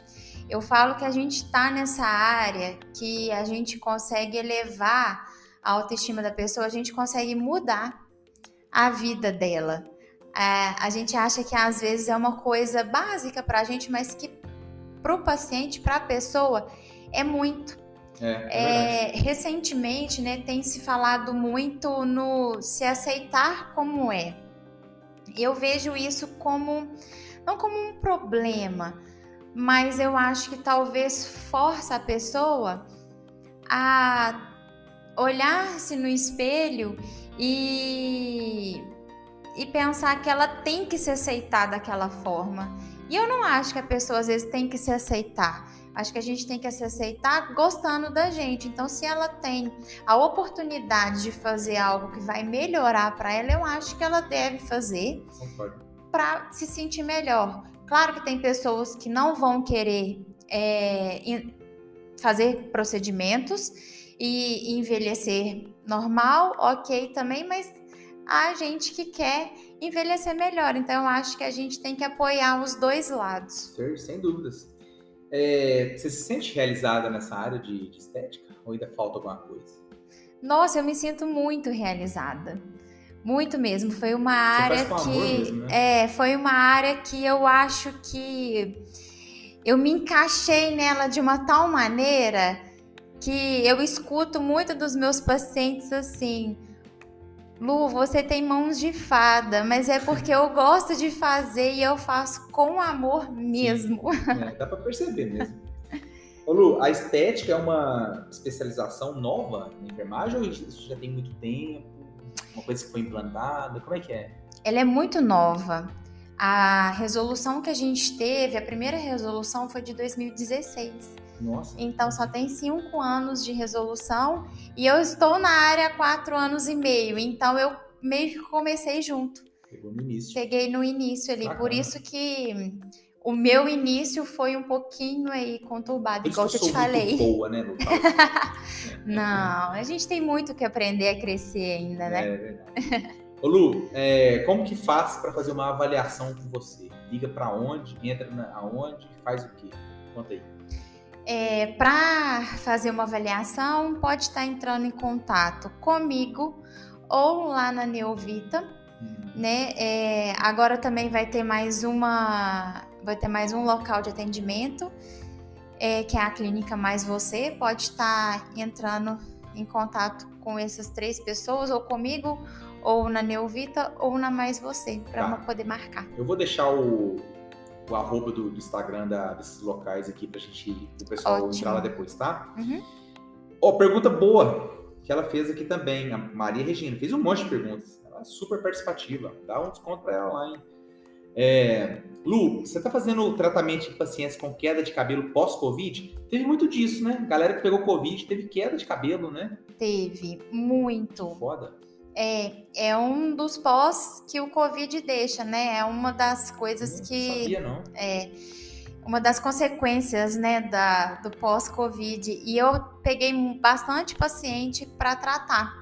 Eu falo que a gente está nessa área que a gente consegue elevar a autoestima da pessoa, a gente consegue mudar a vida dela. É, a gente acha que às vezes é uma coisa básica para a gente, mas que para o paciente, para a pessoa, é muito. É, é. É, recentemente, né, tem se falado muito no se aceitar como é. Eu vejo isso como não como um problema, mas eu acho que talvez força a pessoa a olhar-se no espelho e e pensar que ela tem que se aceitar daquela forma. E eu não acho que a pessoa às vezes tem que se aceitar. Acho que a gente tem que se aceitar gostando da gente. Então, se ela tem a oportunidade de fazer algo que vai melhorar para ela, eu acho que ela deve fazer para se sentir melhor. Claro que tem pessoas que não vão querer é, fazer procedimentos e envelhecer normal, ok também, mas há gente que quer envelhecer melhor. Então, eu acho que a gente tem que apoiar os dois lados. Sem- Sem dúvidas. É, você se sente realizada nessa área de, de estética? Ou ainda falta alguma coisa? Nossa, eu me sinto muito realizada. Muito mesmo. Foi uma área que. Mesmo, né? É, foi uma área que eu acho que eu me encaixei nela de uma tal maneira que eu escuto muito dos meus pacientes assim. Lu, você tem mãos de fada, mas é porque eu gosto de fazer e eu faço com amor mesmo. É, dá para perceber mesmo. Ô Lu, a estética é uma especialização nova na enfermagem ou isso já tem muito tempo? Uma coisa que foi implantada? Como é que é? Ela é muito nova. A resolução que a gente teve, a primeira resolução foi de 2016. Nossa. Então só tem cinco anos de resolução e eu estou na área há quatro anos e meio. Então eu meio que comecei junto. Pegou no início. Peguei no início ali. Bacana. Por isso que o meu início foi um pouquinho aí conturbado, igual eu, te falei. boa, né, (laughs) Não, a gente tem muito que aprender a crescer ainda, né? É verdade. Ô Lu, é, como que faz para fazer uma avaliação com você? Liga para onde, entra na, aonde, faz o quê? Conta aí. É, para fazer uma avaliação, pode estar entrando em contato comigo ou lá na Neovita, hum. né? É, agora também vai ter mais uma vai ter mais um local de atendimento, é, que é a Clínica Mais Você. Pode estar entrando em contato com essas três pessoas, ou comigo, ou na Neovita, ou na Mais Você, para tá. poder marcar. Eu vou deixar o, o arroba do, do Instagram da, desses locais aqui pra gente, o pessoal Ótimo. entrar lá depois, tá? Uhum. Ó, pergunta boa que ela fez aqui também, a Maria Regina, fez um monte de perguntas. Ela é super participativa. Dá um desconto pra ela lá, hein? É, Lu, você está fazendo tratamento de pacientes com queda de cabelo pós-Covid? Teve muito disso, né? Galera que pegou Covid teve queda de cabelo, né? Teve, muito. Foda. É, é um dos pós que o Covid deixa, né? É uma das coisas não que. Sabia, não. É uma das consequências, né, da, do pós-Covid. E eu peguei bastante paciente para tratar.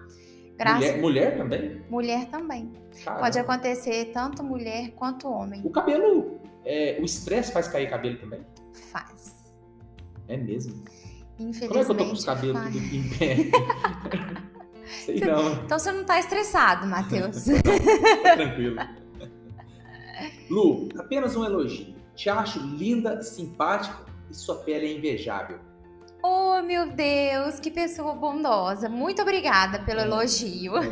Graças... Mulher, mulher também? Mulher também. Caramba. Pode acontecer tanto mulher quanto homem. O cabelo, é, o estresse faz cair cabelo também? Faz. É mesmo? Infelizmente. Como é que eu tô com os cabelos tudo em pé? (laughs) Sei você, não. Então você não tá estressado, Matheus. (laughs) tá (laughs) tranquilo. Lu, apenas um elogio. Te acho linda, simpática e sua pele é invejável. Oh, meu Deus, que pessoa bondosa. Muito obrigada pelo é, elogio. É,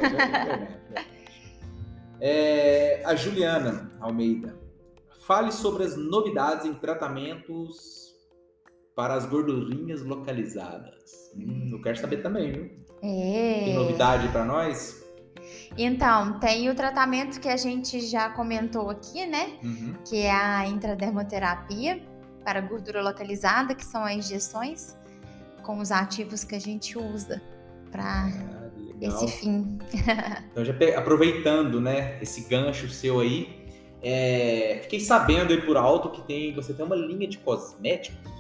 é, é, é, a Juliana Almeida. Fale sobre as novidades em tratamentos para as gordurinhas localizadas. Hum, eu quero saber também, viu? É. Tem novidade para nós? Então, tem o tratamento que a gente já comentou aqui, né? Uhum. Que é a intradermoterapia para gordura localizada, que são as injeções com os ativos que a gente usa para ah, esse fim. (laughs) então, já aproveitando, né, esse gancho seu aí, é, fiquei sabendo aí por alto que tem, você tem uma linha de cosméticos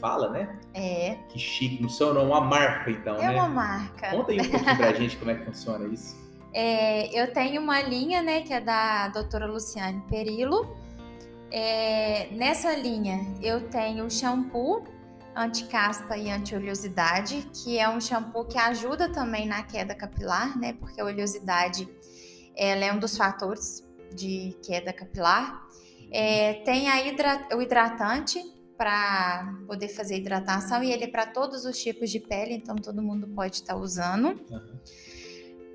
fala, né? É. Que chique, no seu nome, uma marca então, é né? É uma marca. Conta aí um pouquinho pra gente como é que funciona isso. (laughs) É, eu tenho uma linha, né, que é da doutora Luciane Perillo. É, nessa linha eu tenho shampoo anti-caspa e anti-oleosidade, que é um shampoo que ajuda também na queda capilar, né? Porque a oleosidade ela é um dos fatores de queda capilar. É, tem a o hidratante para poder fazer hidratação e ele é para todos os tipos de pele, então todo mundo pode estar tá usando. Uhum.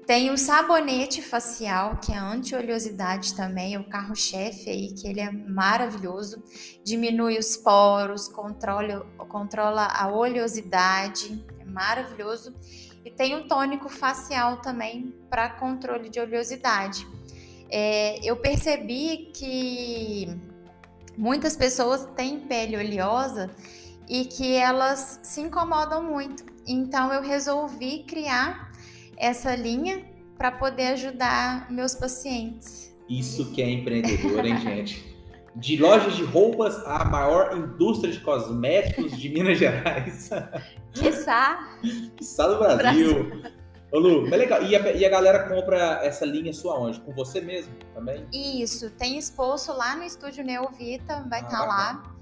Tem o sabonete facial, que é anti-oleosidade também, é o carro-chefe aí, que ele é maravilhoso. Diminui os poros, controla, controla a oleosidade, é maravilhoso. E tem o tônico facial também para controle de oleosidade. É, eu percebi que muitas pessoas têm pele oleosa e que elas se incomodam muito. Então eu resolvi criar essa linha para poder ajudar meus pacientes. Isso que é empreendedor, hein, gente? De lojas de roupas à maior indústria de cosméticos de Minas Gerais. Quiçá. (laughs) Quiçá do Brasil. Brasil. Ô Lu, mas legal. E a, e a, galera compra essa linha sua onde? Com você mesmo também? Isso, tem exposto lá no estúdio Neovita, vai estar ah, tá lá.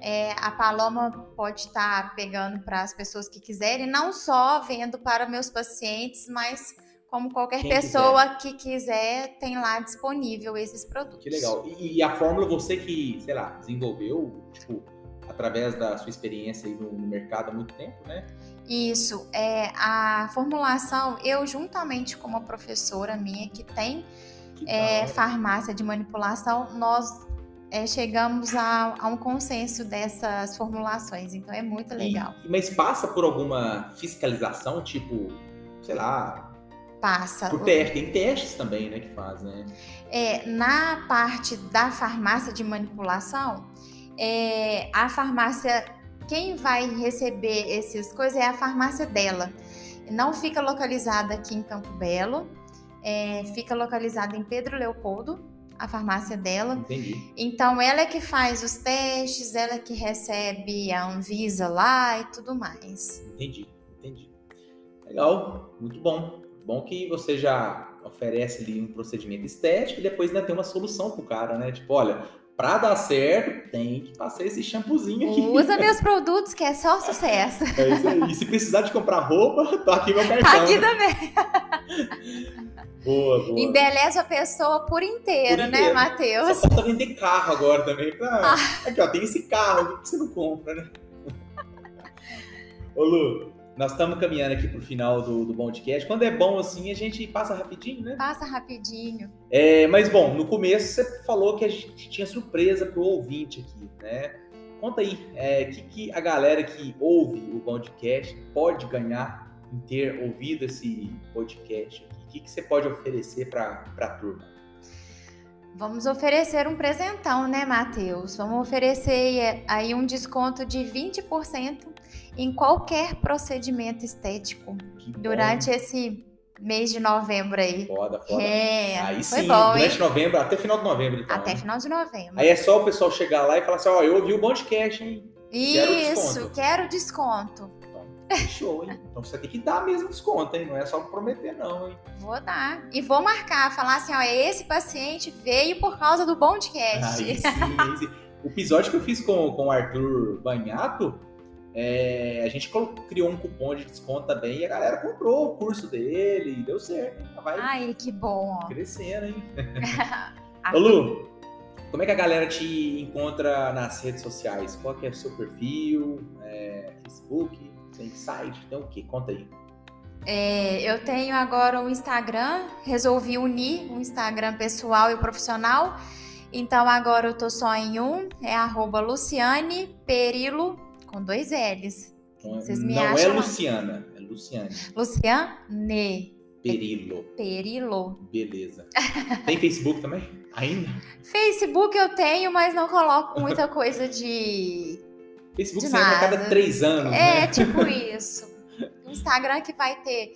É, a Paloma pode estar tá pegando para as pessoas que quiserem, não só vendo para meus pacientes, mas como qualquer Quem pessoa que quiser, tem lá disponível esses produtos. Que legal. E, e a fórmula você que, sei lá, desenvolveu, tipo, através da sua experiência aí no, no mercado há muito tempo, né? Isso, é a formulação, eu juntamente com uma professora minha que tem Que é, farmácia de manipulação, nós é, chegamos a, a um consenso dessas formulações, então é muito legal. E- mas passa por alguma fiscalização, tipo, sei lá, Passa. por teste. Tem testes também, né, que faz, né? É, na parte da farmácia de manipulação, é, a farmácia, quem vai receber essas coisas é a farmácia dela. Não fica localizada aqui em Campo Belo, é, fica localizada em Pedro Leopoldo, a farmácia dela. Entendi. Então, ela é que faz os testes, ela é que recebe a Anvisa lá e tudo mais. Entendi, entendi. Legal, muito bom. Bom que você já oferece ali um procedimento estético e depois ainda tem uma solução pro cara, né? Tipo, olha, pra dar certo, tem que passar esse shampoozinho aqui. Usa meus (laughs) produtos que é só sucesso. É isso aí. E se precisar de comprar roupa, tá aqui meu cartão. Tá aqui né? também. Boa, boa. Embeleza a pessoa por inteiro, Por né, inteiro. Matheus? Só falta vender carro agora também. Pra... Ah. Aqui, ó, tem esse carro, por que você não compra, né? (laughs) Ô, Lu, nós estamos caminhando aqui pro final do, do podcast. Quando é bom assim, a gente passa rapidinho, né? Passa rapidinho. É, mas bom, no começo você falou que a gente tinha surpresa pro ouvinte aqui, né? Conta aí, o que, que a galera que ouve o podcast pode ganhar em ter ouvido esse podcast aqui? O que, que você pode oferecer para a turma? Vamos oferecer um presentão, né, Matheus? Vamos oferecer é, aí um desconto de 20% em qualquer procedimento estético Que bom, durante esse mês de novembro aí. Foda, foda. É, Aí foi sim, bom, durante hein? novembro, até final de novembro, então. Até né? final de novembro. Aí é só o pessoal chegar lá e falar assim, ó, eu ouvi o podcast, hein? quero Isso, desconto. quero desconto. Então, fechou, hein? Então você tem que dar mesmo desconto, hein? Não é só prometer, não, hein? Vou dar. E vou marcar, falar assim, ó, esse paciente veio por causa do. Aí sim, (laughs) aí sim. O episódio que eu fiz com, com o Arthur Banhato, é, a gente criou um cupom de desconto também e a galera comprou o curso dele e deu certo. hein? Vai Ai, que bom. crescendo, hein? (laughs) Ô Lu, como é que a galera te encontra nas redes sociais? Qual que é o seu perfil? É, Facebook? Tem site? Tem o quê? Conta aí. É, eu tenho agora o Instagram, resolvi unir o Instagram pessoal e profissional. Então agora eu tô só em um, é arroba Luciane Perilo, com dois L's. Então, Vocês me não é acham- Luciana, é Luciane. Luciane Perilo. Perilo. Beleza. Tem Facebook também? Ainda? Facebook eu tenho, mas não coloco muita coisa de. Facebook De você entra a cada três anos, É, né? tipo (laughs) isso. Instagram que vai ter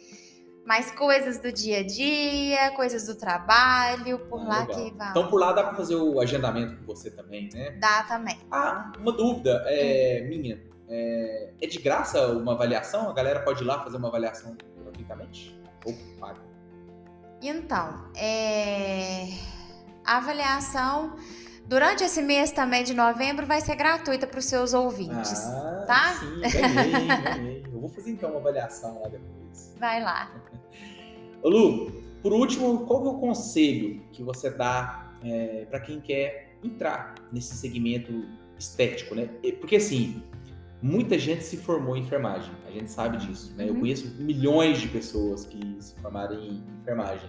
mais coisas do dia a dia, coisas do trabalho, por Ah, lá legal. que vai. Então por lá dá pra fazer o agendamento com você também, né? Dá também. Ah, uma dúvida é, Hum. minha. É, é de graça uma avaliação? A galera pode ir lá fazer uma avaliação gratuitamente? Ou paga? Então, é, a avaliação durante esse mês também de novembro vai ser gratuita para os seus ouvintes. Ah, tá? sim, ganhei, ganhei. Eu vou fazer então uma avaliação lá depois. Vai lá. Ô Lu, por último, qual é o conselho que você dá para quem quer entrar nesse segmento estético, né? Porque assim, muita gente se formou em enfermagem, a gente sabe disso, né? Eu Uhum. conheço milhões de pessoas que se formaram em enfermagem.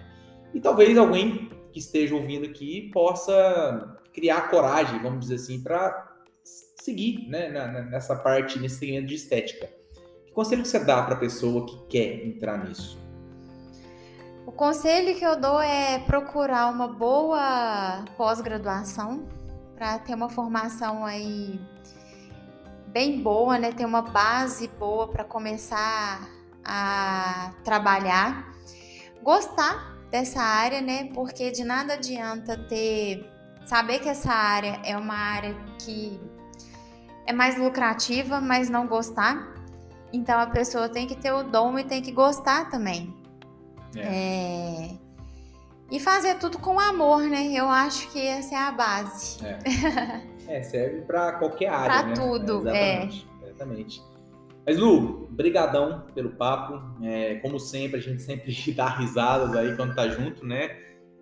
E talvez alguém que esteja ouvindo aqui possa criar coragem, vamos dizer assim, para seguir né, nessa parte, nesse segmento de estética. Que conselho que você dá para a pessoa que quer entrar nisso? O conselho que eu dou é procurar uma boa pós-graduação para ter uma formação aí bem boa, né? Ter uma base boa para começar a trabalhar. Gostar dessa área, né? Porque de nada adianta ter saber que essa área é uma área que é mais lucrativa, mas não gostar. Então a pessoa tem que ter o dom e tem que gostar também. É, E fazer tudo com amor, né? Eu acho que essa é a base. É, (laughs) serve para qualquer área, Pra né? tudo, exatamente, exatamente. Mas, Lu, brigadão pelo papo. É, como sempre, a gente sempre (laughs) dá risadas aí quando tá junto, né?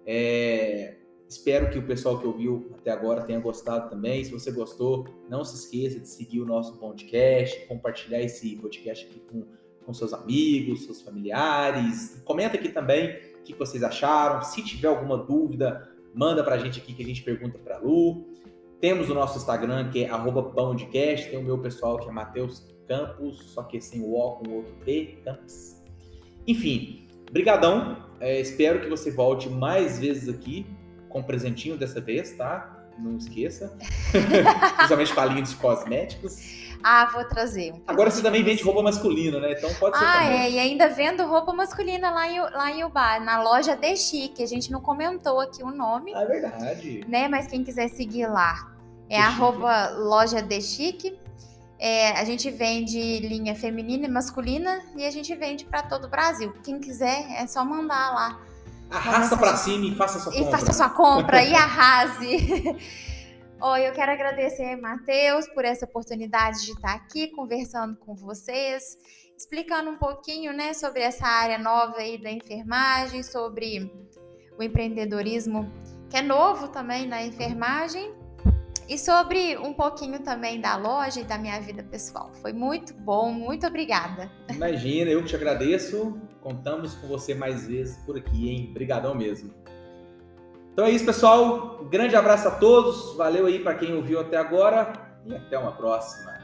É, espero que o pessoal que ouviu até agora tenha gostado também. Se você gostou, não se esqueça de seguir o nosso podcast, compartilhar esse podcast aqui com, com seus amigos, seus familiares. Comenta aqui também o que vocês acharam. Se tiver alguma dúvida, manda pra gente aqui que a gente pergunta pra Lu. Temos o nosso Instagram, que é @pãodecast. Tem o meu pessoal, que é Matheus Campos, só que sem o O com o outro P, Campos. Enfim, brigadão. É, espero que você volte mais vezes aqui, com presentinho dessa vez, tá? Não esqueça. (laughs) Principalmente palinhos de cosméticos. Ah, vou trazer. Um Agora você também vende roupa masculina, né? Então pode ser ah, também. é, e ainda vendo roupa masculina lá em, lá em Ubá, na loja The Chic. A gente não comentou aqui o nome. Ah, é verdade. Né? Mas quem quiser seguir lá é The arroba loja The Chic. É, a gente vende linha feminina e masculina e a gente vende para todo o Brasil. Quem quiser é só mandar lá. Arrasta pra cima e faça sua E compra. faça sua compra e (laughs) arrase. Oi, eu quero agradecer, Matheus, por essa oportunidade de estar aqui conversando com vocês, explicando um pouquinho, né, sobre essa área nova aí da enfermagem, sobre o empreendedorismo, que é novo também na enfermagem, e sobre um pouquinho também da loja e da minha vida pessoal. Foi muito bom, muito obrigada. Imagina, eu que te agradeço. Contamos com você mais vezes por aqui, hein? Obrigadão mesmo. Então é isso, pessoal. Grande abraço a todos. Valeu aí para quem ouviu até agora e até uma próxima.